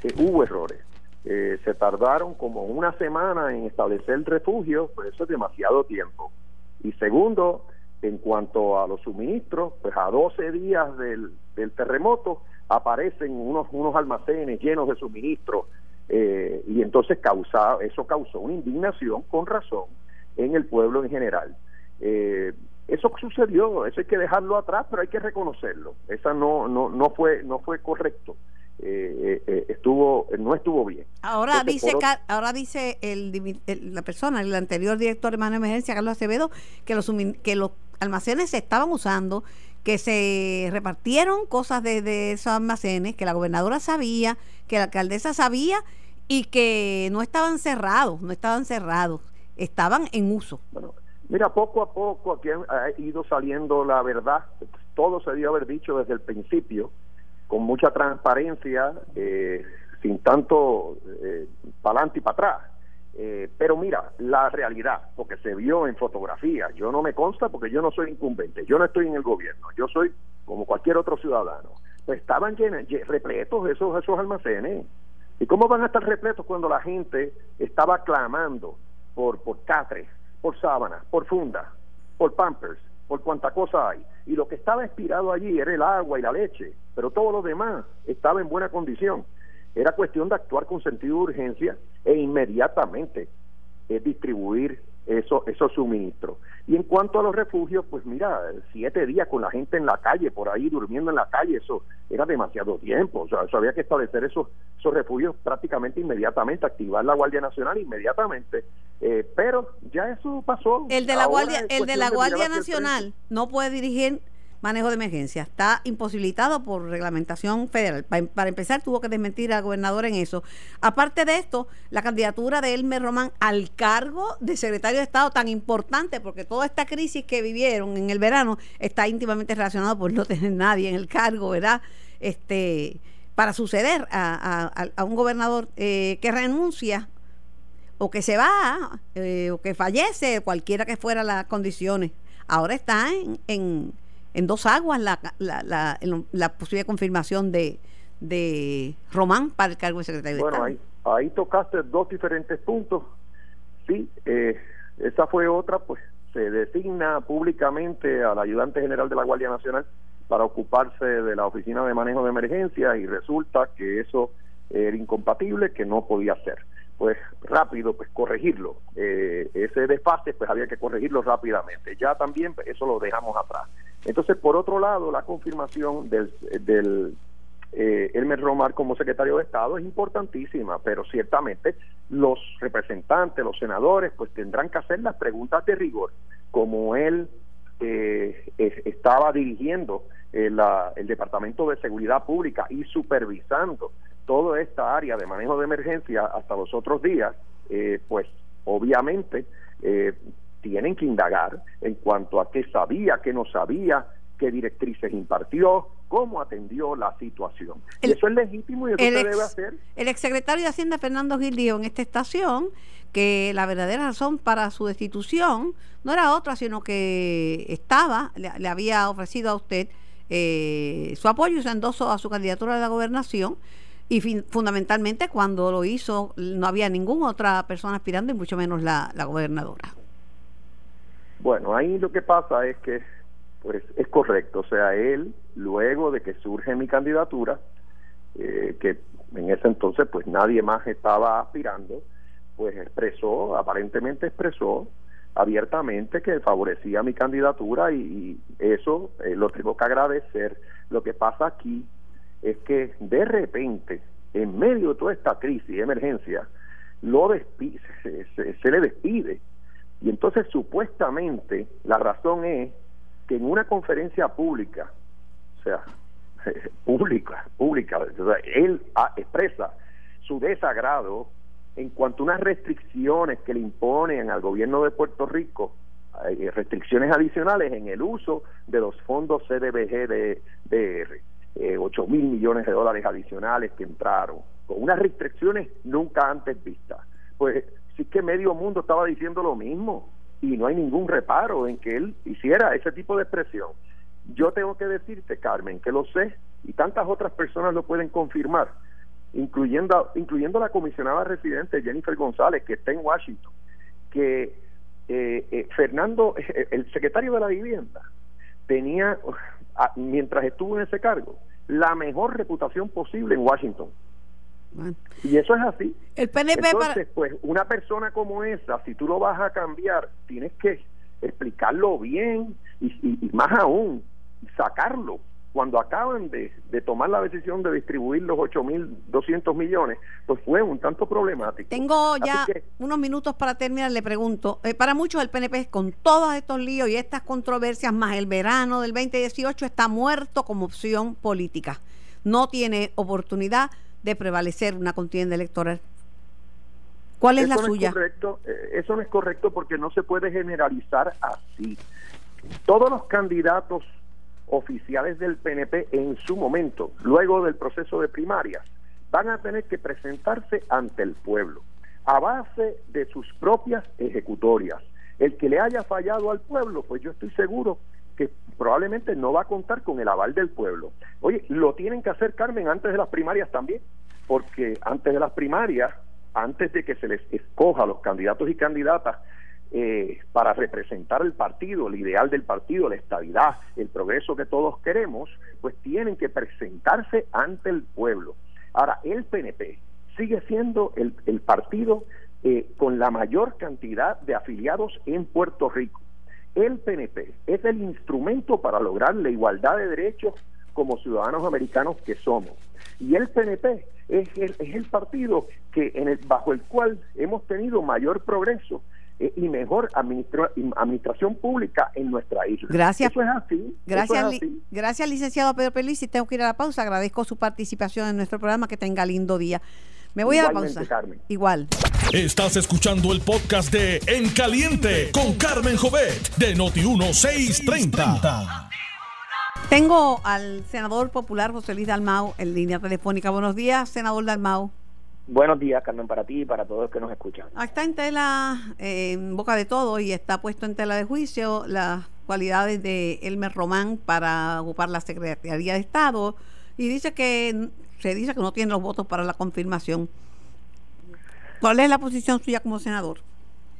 eh, hubo errores. Eh, se tardaron como una semana en establecer el refugio, pues eso es demasiado tiempo. Y segundo, en cuanto a los suministros, pues a 12 días del, del terremoto aparecen unos, unos almacenes llenos de suministros eh, y entonces causa, eso causó una indignación con razón en el pueblo en general. Eso sucedió, eso hay que dejarlo atrás, pero hay que reconocerlo. Esa no no no fue no fue correcto. Eh, eh, estuvo no estuvo bien. Ahora dice ahora dice el, la persona, el anterior director de mano de emergencia, Carlos Acevedo, que los que los almacenes se estaban usando, que se repartieron cosas de, esos almacenes, que la gobernadora sabía, que la alcaldesa sabía y que no estaban cerrados, no estaban cerrados, estaban en uso. Bueno, mira, poco a poco aquí ha ido saliendo la verdad, todo se debió haber dicho desde el principio con mucha transparencia, eh, sin tanto eh, para adelante y para atrás. Eh, pero mira, la realidad, porque se vio en fotografía, yo no me consta porque yo no soy incumbente, yo no estoy en el gobierno, yo soy como cualquier otro ciudadano. Pues estaban llenos, repletos esos, esos almacenes. ¿Y cómo van a estar repletos cuando la gente estaba clamando por, por catres, por sábanas, por fundas, por pampers? por cuánta cosa hay. Y lo que estaba expirado allí era el agua y la leche, pero todo lo demás estaba en buena condición. Era cuestión de actuar con sentido de urgencia e inmediatamente eh, distribuir eso, esos suministros. Y en cuanto a los refugios, pues mira, siete días con la gente en la calle, por ahí durmiendo en la calle, eso era demasiado tiempo. O sea, eso había que establecer esos, esos refugios prácticamente inmediatamente, activar la Guardia Nacional inmediatamente. Eh, pero ya eso pasó. El de la Guardia, el de la Guardia Nacional no puede dirigir manejo de emergencia. Está imposibilitado por reglamentación federal. Para, empezar, tuvo que desmentir al gobernador en eso. Aparte de esto, la candidatura de Elmer Román al cargo de secretario de Estado tan importante, porque toda esta crisis que vivieron en el verano está íntimamente relacionado por no tener nadie en el cargo, ¿verdad? Este, para suceder a, un gobernador eh, que renuncia o que se va eh, o que fallece, cualquiera que fuera las condiciones. Ahora está en en dos aguas la, la, la, posible confirmación de, de Román para el cargo de secretario de Estado. Bueno, ahí, ahí tocaste dos diferentes puntos. Sí, eh, esa fue otra, pues se designa públicamente al ayudante general de la Guardia Nacional para ocuparse de la oficina de manejo de emergencia y resulta que eso era incompatible, que no podía ser. Pues rápido, pues corregirlo. Eh, ese desfase, pues había que corregirlo rápidamente. Ya también pues, eso lo dejamos atrás. Entonces, por otro lado, la confirmación del, del eh, Elmer Romar como secretario de Estado es importantísima, pero ciertamente los representantes, los senadores, pues tendrán que hacer las preguntas de rigor, como él eh, estaba dirigiendo eh, el Departamento de Seguridad Pública y supervisando toda esta área de manejo de emergencia hasta los otros días, eh, pues obviamente eh, tienen que indagar en cuanto a qué sabía, qué no sabía, qué directrices impartió, cómo atendió la situación. eso es legítimo y eso se debe hacer. El exsecretario de Hacienda, Fernando Gil, dijo en esta estación que la verdadera razón para su destitución no era otra, sino que estaba, le, había ofrecido a usted eh, su apoyo y se endosó a su candidatura a la gobernación. Y fundamentalmente cuando lo hizo no había ninguna otra persona aspirando y mucho menos la gobernadora. Bueno, ahí lo que pasa es que pues es correcto, o sea, él luego de que surge mi candidatura, eh, que en ese entonces pues nadie más estaba aspirando, pues expresó, aparentemente expresó abiertamente que favorecía mi candidatura y, eso eh, lo tengo que agradecer. Lo que pasa aquí es que de repente, en medio de toda esta crisis emergencia, lo despide, se le despide y entonces supuestamente la razón es que en una conferencia pública, o sea, pública, pública, él expresa su desagrado en cuanto a unas restricciones que le imponen al gobierno de Puerto Rico, restricciones adicionales en el uso de los fondos CDBG de DR, eh, 8 mil millones de dólares adicionales que entraron, con unas restricciones nunca antes vistas. Pues sí que medio mundo estaba diciendo lo mismo y no hay ningún reparo en que él hiciera ese tipo de expresión. Yo tengo que decirte, Carmen, que lo sé y tantas otras personas lo pueden confirmar, incluyendo, incluyendo la comisionada residente Jennifer González, que está en Washington, que eh, eh, Fernando, el secretario de la vivienda, tenía, mientras estuvo en ese cargo, la mejor reputación posible en Washington y eso es así. El PNP Entonces, pues una persona como esa, si tú lo vas a cambiar, tienes que explicarlo bien y, más aún, sacarlo. Cuando acaban de, tomar la decisión de distribuir los 8.200 millones, pues fue un tanto problemático. Tengo ya unos minutos para terminar. Le pregunto, eh, para muchos el PNP con todos estos líos y estas controversias, más el verano del 2018, está muerto como opción política. No tiene oportunidad de prevalecer una contienda electoral. ¿Cuál es la suya? correcto, eh, eso no es correcto porque no se puede generalizar así. Todos los candidatos oficiales del PNP en su momento, luego del proceso de primarias, van a tener que presentarse ante el pueblo a base de sus propias ejecutorias. El que le haya fallado al pueblo, pues yo estoy seguro que probablemente no va a contar con el aval del pueblo. Oye, lo tienen que hacer, Carmen, antes de las primarias también, porque antes de las primarias, antes de que se les escoja a los candidatos y candidatas eh, para representar el partido, el ideal del partido, la estabilidad, el progreso que todos queremos, pues tienen que presentarse ante el pueblo. Ahora, el PNP sigue siendo el, el partido eh, con la mayor cantidad de afiliados en Puerto Rico. El PNP es el instrumento para lograr la igualdad de derechos como ciudadanos americanos que somos. Y el PNP es el, es el partido que en el, bajo el cual hemos tenido mayor progreso eh, y mejor administración pública en nuestra isla. Gracias. Eso es así. Gracias, gracias licenciado Pedro Pelici. Tengo que ir a la pausa. Agradezco su participación en nuestro programa. Que tenga lindo día. Me voy a la pausa. Igual. Estás escuchando el podcast de En Caliente con Carmen Jovet de Noti1630. Tengo al senador popular José Luis Dalmau en línea telefónica. Buenos días, senador Dalmau. Buenos días, Carmen, para ti y para todos los que nos escuchan. Está en tela, en boca de todo, y está puesto en tela de juicio las cualidades de Elmer Román para ocupar la Secretaría de Estado. Y dice que se dice que no tiene los votos para la confirmación. ¿Cuál es la posición suya como senador?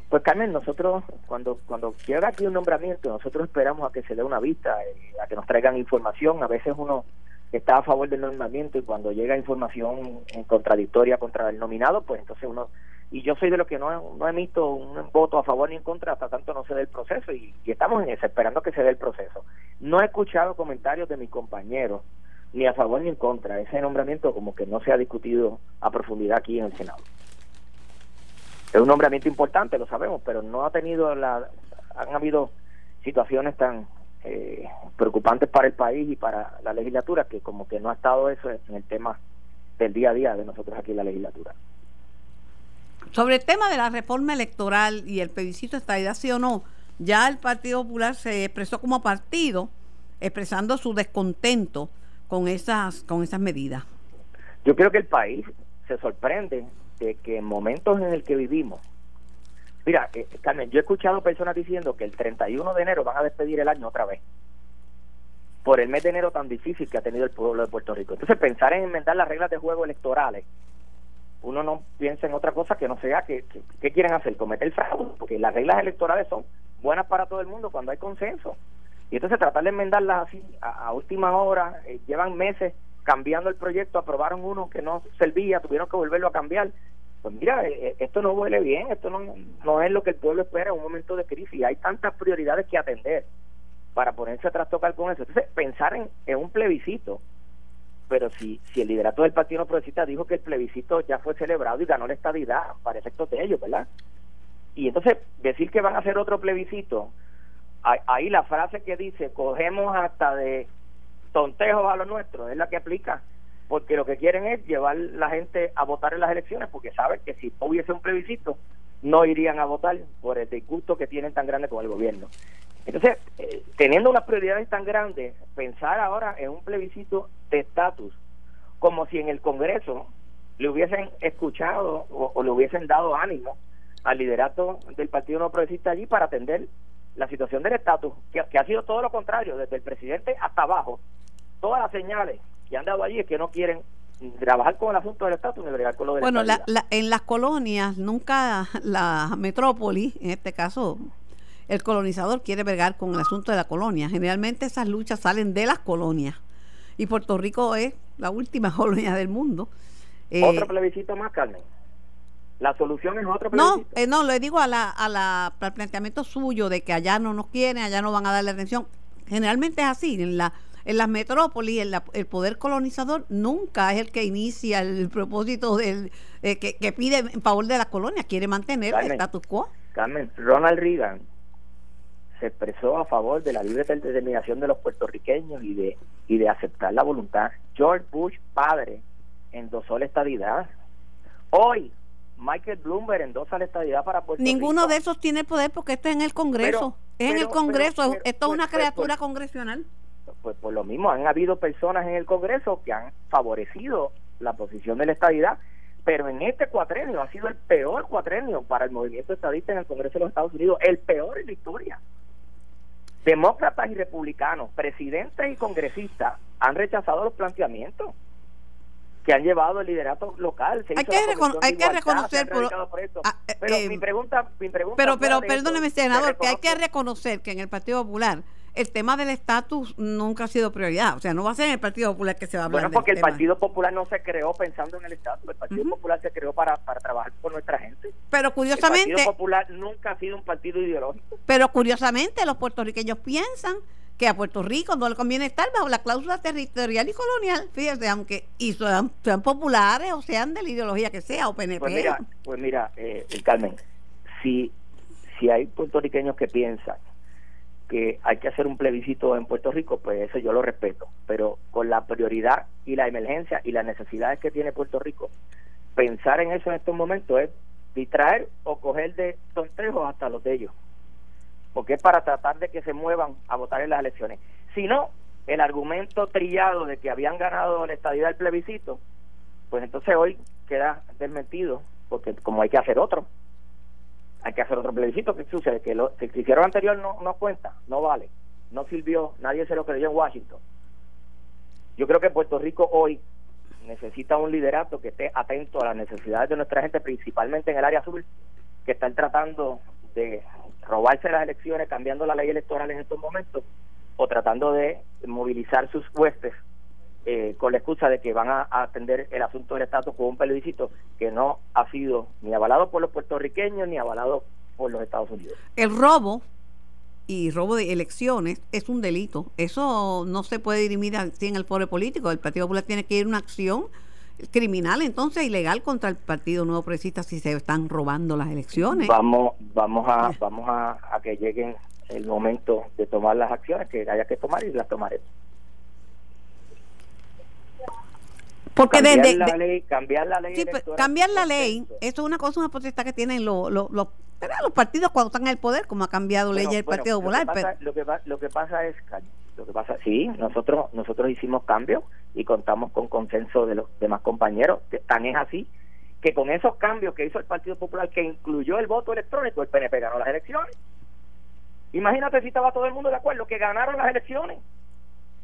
Pues Carmen, nosotros cuando cuando llega aquí un nombramiento, nosotros esperamos a que se dé una vista, eh, a que nos traigan información. A veces uno está a favor del nombramiento y cuando llega información contradictoria contra el nominado, pues entonces uno y yo soy de los que no, no he visto un voto a favor ni en contra hasta tanto no se dé el proceso y, y estamos en eso, esperando que se dé el proceso. No he escuchado comentarios de mis compañeros ni a favor ni en contra. Ese nombramiento como que no se ha discutido a profundidad aquí en el Senado. Es un nombramiento importante, lo sabemos, pero no ha tenido la... Han habido situaciones tan eh, preocupantes para el país y para la legislatura que como que no ha estado eso en el tema del día a día de nosotros aquí en la legislatura. Sobre el tema de la reforma electoral y el plebiscito idea sí o no, ya el Partido Popular se expresó como partido expresando su descontento con esas, con esas medidas? Yo creo que el país se sorprende de que en momentos en el que vivimos, mira, eh, Carmen, yo he escuchado personas diciendo que el 31 de enero van a despedir el año otra vez por el mes de enero tan difícil que ha tenido el pueblo de Puerto Rico. Entonces, pensar en enmendar las reglas de juego electorales, uno no piensa en otra cosa que no sea que, que, quieren hacer, cometer fraude, porque las reglas electorales son buenas para todo el mundo cuando hay consenso. Y entonces tratar de enmendarlas así a, última hora, eh, llevan meses cambiando el proyecto, aprobaron uno que no servía, tuvieron que volverlo a cambiar. Pues mira, eh, eh, esto no huele bien, esto no, no es lo que el pueblo espera en un momento de crisis. Hay tantas prioridades que atender para ponerse a trastocar con eso. Entonces, pensar en, en un plebiscito, pero si, si el liderato del Partido No Progresista dijo que el plebiscito ya fue celebrado y ganó la estabilidad, para efectos de ellos, ¿verdad? Y entonces, decir que van a hacer otro plebiscito ahí la frase que dice cogemos hasta de tontejos a lo nuestro es la que aplica porque lo que quieren es llevar la gente a votar en las elecciones porque saben que si hubiese un plebiscito no irían a votar por el disgusto que tienen tan grande con el gobierno. Entonces eh, teniendo unas prioridades tan grandes pensar ahora en un plebiscito de estatus como si en el Congreso le hubiesen escuchado o, o le hubiesen dado ánimo al liderato del Partido No Progresista allí para atender la situación del estatus, que, ha sido todo lo contrario, desde el presidente hasta abajo, todas las señales que han dado allí es que no quieren trabajar con el asunto del estatus ni bregar con lo del Bueno, la, en las colonias, nunca la metrópoli, en este caso, el colonizador quiere bregar con el asunto de la colonia. Generalmente esas luchas salen de las colonias. Y Puerto Rico es la última colonia del mundo. Otro plebiscito más, Carmen. La solución es otro No, eh, no, le digo a la, a la, al planteamiento suyo de que allá no nos quieren, allá no van a darle atención. Generalmente es así, en la en las metrópolis, el poder colonizador nunca es el que inicia el propósito del eh, que, pide en favor de la colonia, quiere mantener el status quo. Carmen, Ronald Reagan se expresó a favor de la libre determinación de los puertorriqueños y de y de aceptar la voluntad. George Bush padre endosó la estadidad. Hoy Michael Bloomberg endosa la estadidad para Puerto Ninguno de esos tiene poder porque esto es en el Congreso. es en el Congreso, esto es pues, una pues, criatura congresional. Pues por lo mismo, han habido personas en el Congreso que han favorecido la posición de la estadidad, pero en este cuatrenio ha sido el peor cuatrenio para el movimiento estadista en el Congreso de los Estados Unidos, el peor en la historia. Demócratas y republicanos, presidentes y congresistas han rechazado los planteamientos que han llevado el liderato local. hay que, hay que reconocer, ah, eh, pero eh, mi pregunta, mi pregunta pero, pero perdóneme, senador, que hay que reconocer que en el Partido Popular el tema del estatus nunca ha sido prioridad. O sea, no va a ser en el Partido Popular que se va a hablar. Bueno, porque el Partido Popular no se creó pensando en el estatus. El Partido Popular se creó para, para trabajar por nuestra gente. Pero curiosamente. El Partido Popular nunca ha sido un partido ideológico. Pero curiosamente, los puertorriqueños piensan que a Puerto Rico no le conviene estar bajo la cláusula territorial y colonial, fíjese, aunque y sean, populares o sean de la ideología que sea, o PNP. Pues mira, pues mira eh, Carmen, si, si hay puertorriqueños que piensan que hay que hacer un plebiscito en Puerto Rico, pues eso yo lo respeto, pero con la prioridad y la emergencia y las necesidades que tiene Puerto Rico, pensar en eso en estos momentos es distraer o coger de tontejos hasta los de ellos porque es para tratar de que se muevan a votar en las elecciones. Si no, el argumento trillado de que habían ganado la estadía del plebiscito, pues entonces hoy queda desmentido, porque como hay que hacer otro, hay que hacer otro plebiscito, ¿qué sucede? Que lo que hicieron anterior no, no cuenta, no vale, no sirvió, nadie se lo creyó en Washington. Yo creo que Puerto Rico hoy necesita un liderato que esté atento a las necesidades de nuestra gente, principalmente en el área sur, que están tratando de robarse las elecciones cambiando la ley electoral en estos momentos o tratando de movilizar sus huestes eh, con la excusa de que van a, atender el asunto del estatus con un plebiscito que no ha sido ni avalado por los puertorriqueños ni avalado por los Estados Unidos. El robo y robo de elecciones es un delito. Eso no se puede dirimir así en el poder político. El Partido Popular tiene que ir a una acción criminal entonces ilegal contra el Partido Nuevo Progresista si se están robando las elecciones. Vamos vamos a vamos a, que lleguen el momento de tomar las acciones que haya que tomar y las tomaremos. Porque cambiar la ley, cambiar la ley, pues, cambiar la ley, eso es una cosa, una potestad que tienen los, los, los, partidos cuando están en el poder, como ha cambiado ley leyes el Partido Popular. Lo que, pasa, lo que pasa es, lo que pasa, sí, nosotros nosotros hicimos cambios y contamos con consenso de los demás compañeros. Tan es así que con esos cambios que hizo el Partido Popular, que incluyó el voto electrónico, el PNP ganó las elecciones. Imagínate si estaba todo el mundo de acuerdo que ganaron las elecciones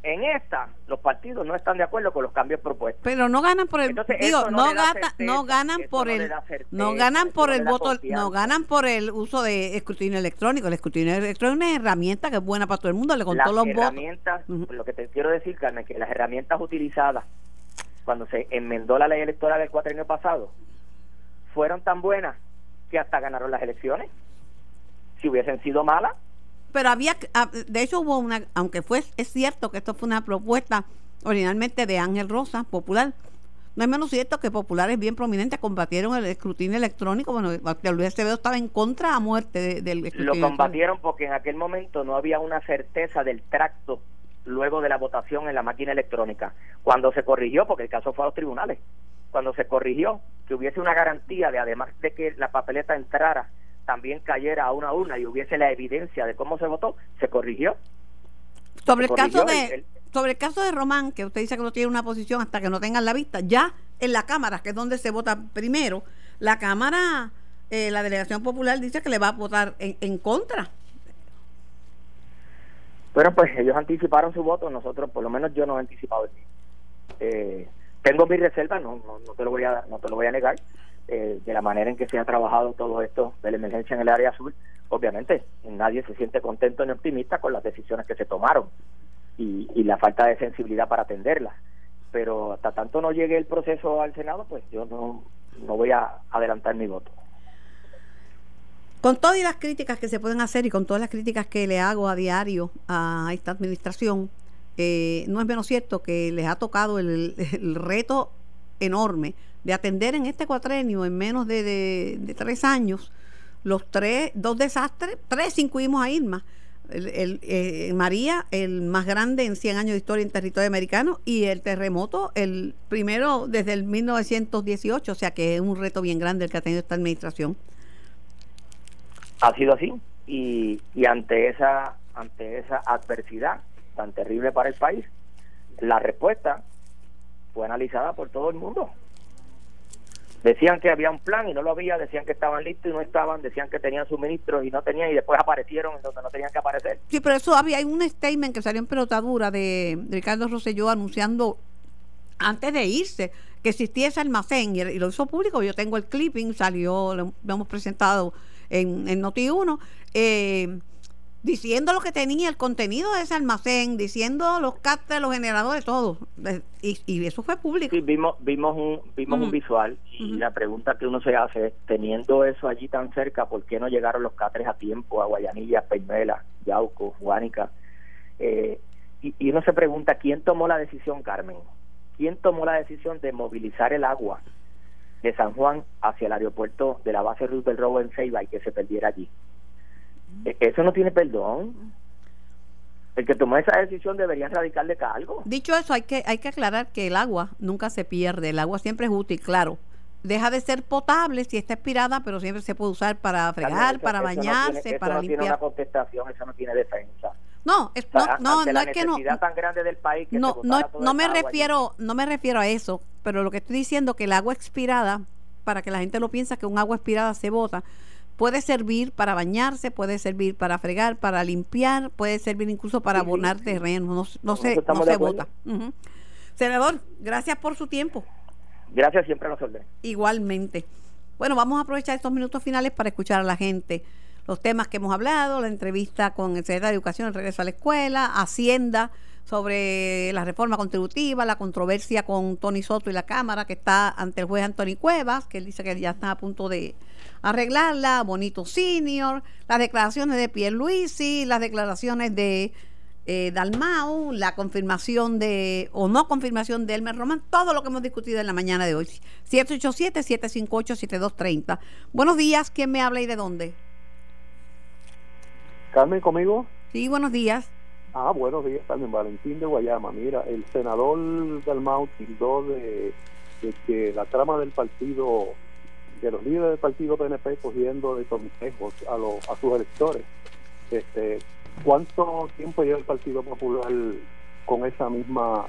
en esta los partidos no están de acuerdo con los cambios propuestos. Pero no ganan por el digo no, no ganan por el no ganan por el voto no ganan por el uso de escrutinio electrónico. El escrutinio electrónico es una herramienta que es buena para todo el mundo le contó los herramientas lo que te quiero decir Carmen que las herramientas utilizadas cuando se enmendó la ley electoral del cuatrienio pasado fueron tan buenas que hasta ganaron las elecciones. Si hubiesen sido malas pero había, ah, de hecho hubo una, aunque fue, es cierto que esto fue una propuesta originalmente de Ángel Rosa, popular, no es menos cierto que populares bien prominentes combatieron el escrutinio electrónico. Bueno, Luis Acevedo estaba en contra a muerte del escrutinio. Lo combatieron porque en aquel momento no había una certeza del tracto luego de la votación en la máquina electrónica. Cuando se corrigió, porque el caso fue a los tribunales, cuando se corrigió que hubiese una garantía de además de que la papeleta entrara también cayera a una urna y hubiese la evidencia de cómo se votó, se corrigió. Sobre el caso de sobre el caso de Román, que usted dice que no tiene una posición hasta que no tengan la vista, ya en la Cámara, que es donde se vota primero, la Cámara, eh, la Delegación Popular dice que le va a votar en, contra. Bueno, pues ellos anticiparon su voto, nosotros, por lo menos yo no he anticipado el mío. Eh, tengo mi reserva, no, no, no, te lo voy a, no te lo voy a negar, eh, de la manera en que se ha trabajado todo esto de la emergencia en el área azul, obviamente nadie se siente contento ni optimista con las decisiones que se tomaron y, la falta de sensibilidad para atenderlas. Pero hasta tanto no llegue el proceso al Senado, pues yo no, no voy a adelantar mi voto. Con todas las críticas que se pueden hacer y con todas las críticas que le hago a diario a esta administración, eh, no es menos cierto que les ha tocado el, el reto enorme de atender en este cuatrenio en menos de, tres años los tres, dos desastres, tres incluimos a Irma. El, eh, María, el más grande en 100 años de historia en territorio americano, y el terremoto, el primero desde el 1918, o sea que es un reto bien grande el que ha tenido esta administración. Ha sido así, y, y ante esa ante esa adversidad tan terrible para el país, la respuesta fue analizada por todo el mundo. Decían que había un plan y no lo había, decían que estaban listos y no estaban, decían que tenían suministros y no tenían y después aparecieron en donde no tenían que aparecer. Sí, pero eso había hay un statement que salió en pelotadura de, Ricardo Rosselló anunciando antes de irse que existía ese almacén y, lo hizo público. Yo tengo el clipping, salió, lo, hemos presentado en, en Noti1. Eh, diciendo lo que tenía el contenido de ese almacén, diciendo los cárteles, los generadores, todo. Y, y eso fue público. Sí, vimos, vimos un, vimos un visual y la pregunta que uno se hace es, teniendo eso allí tan cerca, ¿por qué no llegaron los cáteres a tiempo a Guayanilla, Peñuela, Yauco, Juánica? Eh, y, y uno se pregunta, ¿quién tomó la decisión, Carmen? ¿Quién tomó la decisión de movilizar el agua de San Juan hacia el aeropuerto de la base Roosevelt Road en Ceiba y que se perdiera allí? E-, eso no tiene perdón. El que tomó esa decisión debería radicarle cargo. Dicho eso, hay que, hay que aclarar que el agua nunca se pierde, el agua siempre es útil, claro. Deja de ser potable si está expirada, pero siempre se puede usar para fregar, para bañarse, para no limpiar. Tiene una contestación, eso no tiene defensa. No, es, no, no, no es que no. tan grande del país que no, no, no me refiero, no me refiero a eso, pero lo que estoy diciendo que el agua expirada, para que la gente lo piensa que un agua expirada se bota, Puede servir para bañarse, puede servir para fregar, para limpiar, puede servir incluso para abonar terreno. No, no se, no se vota. Senador, gracias por su tiempo. Gracias, siempre a orden. Igualmente. Bueno, vamos a aprovechar estos minutos finales para escuchar a la gente los temas que hemos hablado, la entrevista con el secretario de Educación, el regreso a la escuela, Hacienda sobre la reforma contributiva, la controversia con Tony Soto y la Cámara que está ante el juez Anthony Cuevas, que él dice que ya está a punto de, arreglarla, Bonito Senior, las declaraciones de Pierre Luisi, las declaraciones de eh, Dalmau, la confirmación de, o no confirmación de Elmer Román, todo lo que hemos discutido en la mañana de hoy. 787-758-7230. Buenos días, ¿quién me habla y de dónde? Carmen, ¿conmigo? Sí, buenos días. Ah, buenos días, Carmen Valentín de Guayama. Mira, el senador Dalmau tildó de, de que la trama del partido de los líderes del partido PNP cogiendo de consejos a, los a sus electores. Este, ¿Cuánto tiempo lleva el Partido Popular con esa misma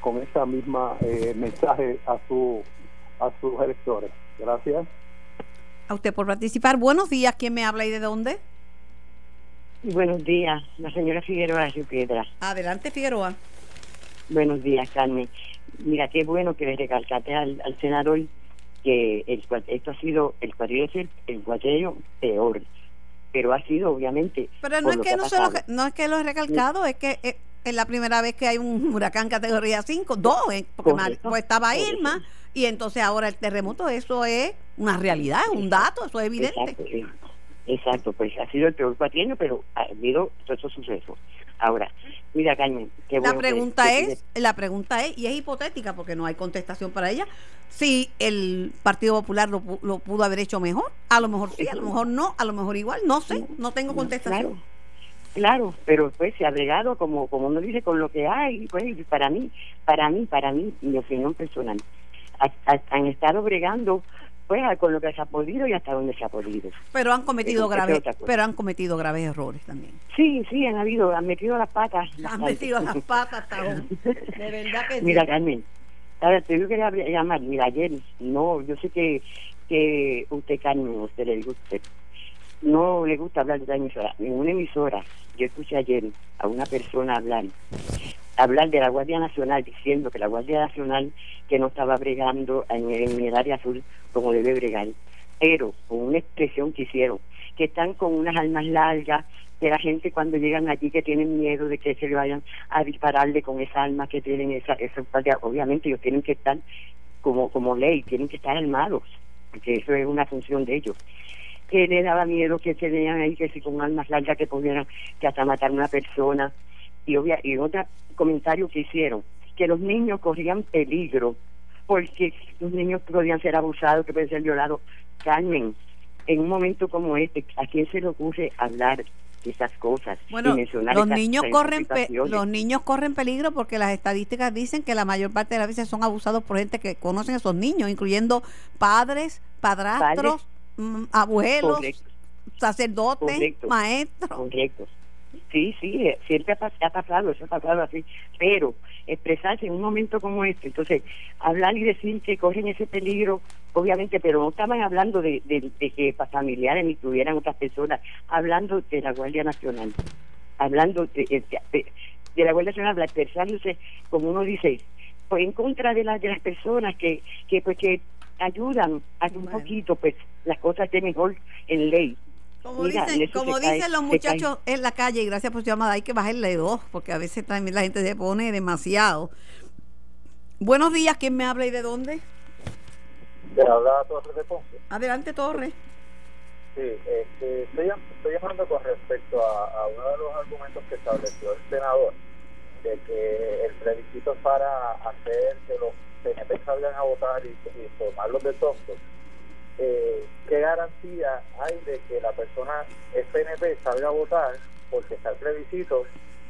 con esa misma eh, mensaje a su a sus electores? Gracias. A usted por participar. Buenos días. ¿Quién me habla y de dónde? Buenos días, la señora Figueroa de Piedra. Adelante, Figueroa. Buenos días, Carmen. Mira, qué bueno que le recalcaste al, al senador que el, esto ha sido el cuadrillo el, peor pero ha sido obviamente pero no es que, no, se lo, no es que lo he recalcado es que eh, es, la primera vez que hay un huracán categoría 5 dos eh, porque pues estaba Irma y entonces ahora el terremoto eso es una realidad es un dato eso es evidente exacto, pues ha sido el peor cuatrienio pero ha habido todos esos sucesos. Ahora, mira, Carmen, qué la pregunta es, la pregunta es, y es hipotética porque no hay contestación para ella, si el Partido Popular lo, pudo haber hecho mejor, a lo mejor sí, a lo mejor no, a lo mejor igual, no sé, no tengo contestación. Claro, claro pero pues se ha bregado como como uno dice con lo que hay, pues para mí, para mí, para mí, mi opinión personal, han estado bregando pues con lo que se ha podido y hasta donde se ha podido. Pero han cometido graves, pero han cometido graves errores también. Sí, sí, han habido, han metido las patas. Han metido las patas, De verdad que Mira, Carmen, ahora te digo que llamar, mira, ayer, no, yo sé que, que usted, Carmen, usted le gusta, no le gusta hablar de la emisora. En una emisora, yo escuché ayer a una persona hablar hablar de la Guardia Nacional diciendo que la Guardia Nacional que no estaba bregando en, el área azul como debe bregar, pero con una expresión que hicieron, que están con unas armas largas, que la gente cuando llegan allí que tienen miedo de que se le vayan a dispararle con esa arma que tienen esa, esa obviamente ellos tienen que estar como como ley, tienen que estar armados, porque eso es una función de ellos. Que le daba miedo que se vean ahí que si con armas largas que pudieran hasta matar a una persona y, obvia, y otro comentario que hicieron, que los niños corrían peligro porque los niños podían ser abusados, que pueden ser violados. Carmen, en un momento como este, ¿a quién se le ocurre hablar de esas cosas? Bueno, los niños corren los niños corren peligro porque las estadísticas dicen que la mayor parte de las veces son abusados por gente que conocen a esos niños, incluyendo padres, padrastros, mm, abuelos, sacerdotes, maestros. Correcto. Sí, sí, eh, siempre ha, pasado, eso ha pasado así, pero expresarse en un momento como este, entonces hablar y decir que corren ese peligro, obviamente, pero no estaban hablando de, de, que familiares ni tuvieran otras personas, hablando de la Guardia Nacional, hablando de, de, la Guardia Nacional, expresándose, como uno dice, pues en contra de, las de las personas que, que pues que ayudan a que un poquito pues las cosas estén mejor en ley. Como Mira, dicen, como cae- dicen los muchachos en la calle, y gracias por su llamada, hay que bajarle dos, porque a veces también la gente se pone demasiado. Buenos días, ¿quién me habla y de dónde? Te habla Torres de Ponce. Adelante, Torres. Sí, este, estoy, estoy llamando con respecto a, a uno de los argumentos que estableció el senador, de que el plebiscito es para hacer que los PNP salgan a votar y, y tomarlos de tontos. Eh, ¿Qué garantía hay de que la persona es PNP salga a votar porque está el plebiscito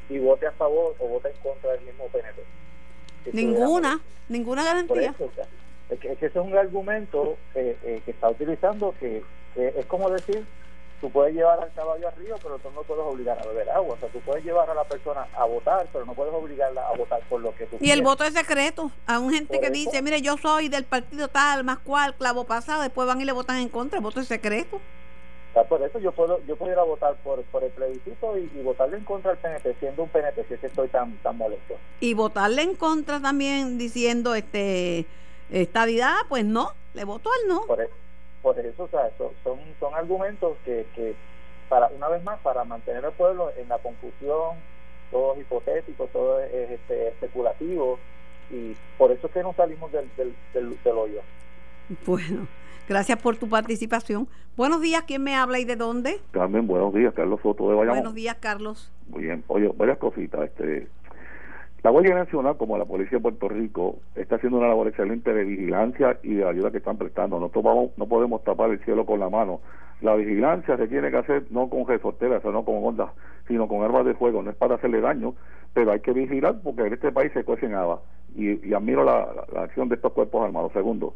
y vote a favor o vote en contra del mismo PNP? Si Ninguna, ninguna garantía. eso, o sea, es que, es que ese es un argumento eh, eh, que está utilizando que, que es como decir, tú puedes llevar al caballo al río, pero tú no puedes obligar a beber agua. O sea, tú puedes llevar a la persona a votar, pero no puedes obligarla a votar por lo que tú Y el voto es secreto. A un gente Por que eso. dice, mire, yo soy del partido tal, más cual, clavo pasado, después van y le votan en contra, el voto es secreto. O sea, por eso yo puedo yo puedo ir a votar por, por el plebiscito y, y votarle en contra al PNP, siendo un PNP, si es que estoy tan, tan molesto. Y votarle en contra también diciendo, este, estabilidad, pues no, le voto al no. Por, e- por eso, o sea, son, son, son argumentos que, que, para una vez más, para mantener al pueblo en la confusión, todo es hipotético, todo es, es, este, especulativo, y por eso es que no salimos del, del, del, del hoyo. Bueno, gracias por tu participación. Buenos días, ¿quién me habla y de dónde? Carmen, buenos días, Carlos Soto de Bayamón. Buenos días, Carlos. Muy bien, oye, varias cositas. Este, la Guardia Nacional, como la Policía de Puerto Rico, está haciendo una labor excelente de vigilancia y de ayuda que están prestando. Nosotros vamos, no podemos tapar el cielo con la mano. La vigilancia se tiene que hacer no con resorteras, no con ondas, sino con armas de fuego. No es para hacerle daño, pero hay que vigilar porque en este país se cuecen habas. Y, y admiro la, la- la acción de estos cuerpos armados. Segundo,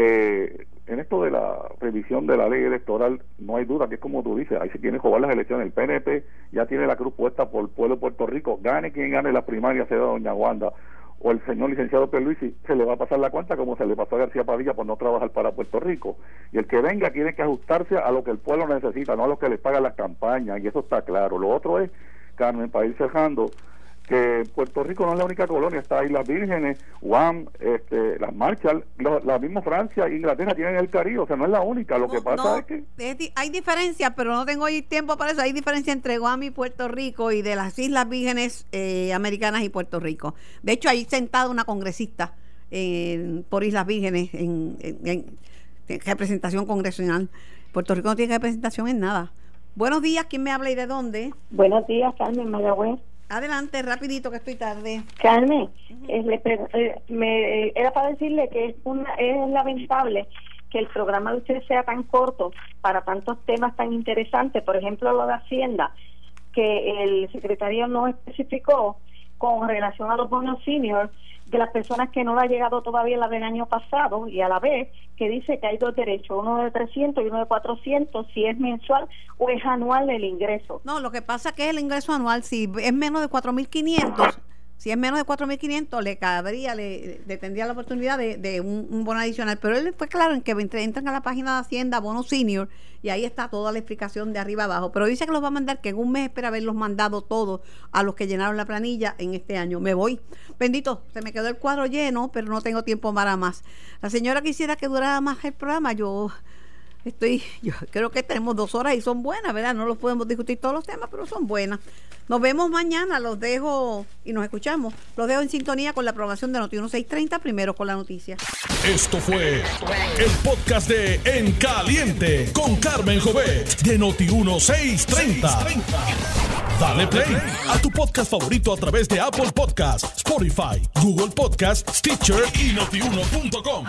eh, en esto de la revisión de la ley electoral, no hay duda que es como tú dices, ahí se quieren jugar las elecciones. El PNP ya tiene la cruz puesta por el pueblo de Puerto Rico. Gane quien gane la primaria, sea doña Wanda o el señor licenciado Pierluisi, se le va a pasar la cuenta como se le pasó a García Padilla por no trabajar para Puerto Rico. Y el que venga tiene que ajustarse a lo que el pueblo necesita, no a lo que le pagan las campañas, y eso está claro. Lo otro es, Carmen, para ir cerrando, que Puerto Rico no es la única colonia, está Islas Vírgenes, Guam, este, las Marshall, lo- la misma Francia e Inglaterra tienen el Caribe, o sea, no es la única, lo que pasa No, es que es di- hay diferencias, pero no tengo hoy tiempo para eso. Hay diferencia entre Guam y Puerto Rico y de las Islas Vírgenes eh, Americanas y Puerto Rico. De hecho, ahí sentada una congresista en- por Islas Vírgenes en, en- en- en representación congresional. Puerto Rico no tiene representación en nada. Buenos días, ¿quién me habla y de dónde? Buenos días, Carmen Mayagüez. Adelante, rapidito, que estoy tarde. Carmen, eh, eh, me, eh, era para decirle que es, una, es lamentable que el programa de usted sea tan corto para tantos temas tan interesantes, por ejemplo lo de Hacienda, que el secretario no especificó con relación a los bonos senior de las personas que no le ha llegado todavía la del año pasado y a la vez que dice que hay dos derechos, uno de 300 y uno de 400, si es mensual o es anual el ingreso. No, lo que pasa que el ingreso anual, si es menos de 4.500, si es menos de 4.500, le cabría, le, le tendría la oportunidad de, de un, un bono adicional. Pero él fue claro en que entran a la página de Hacienda, bono senior, y ahí está toda la explicación de arriba abajo. Pero dice que los va a mandar, que en un mes espera haberlos mandado todos a los que llenaron la planilla en este año. Me voy. Bendito, se me quedó el cuadro lleno, pero no tengo tiempo para más. La señora quisiera que durara más el programa, yo Estoy, yo creo que tenemos dos horas y son buenas, ¿verdad? No los podemos discutir todos los temas, pero son buenas. Nos vemos mañana, los dejo y nos escuchamos. Los dejo en sintonía con la aprobación de Noti 1630, primero con la noticia. Esto fue el podcast de En Caliente con Carmen Jovet de Noti 1630. Dale play a tu podcast favorito a través de Apple Podcasts, Spotify, Google Podcasts, Stitcher y notiuno.com.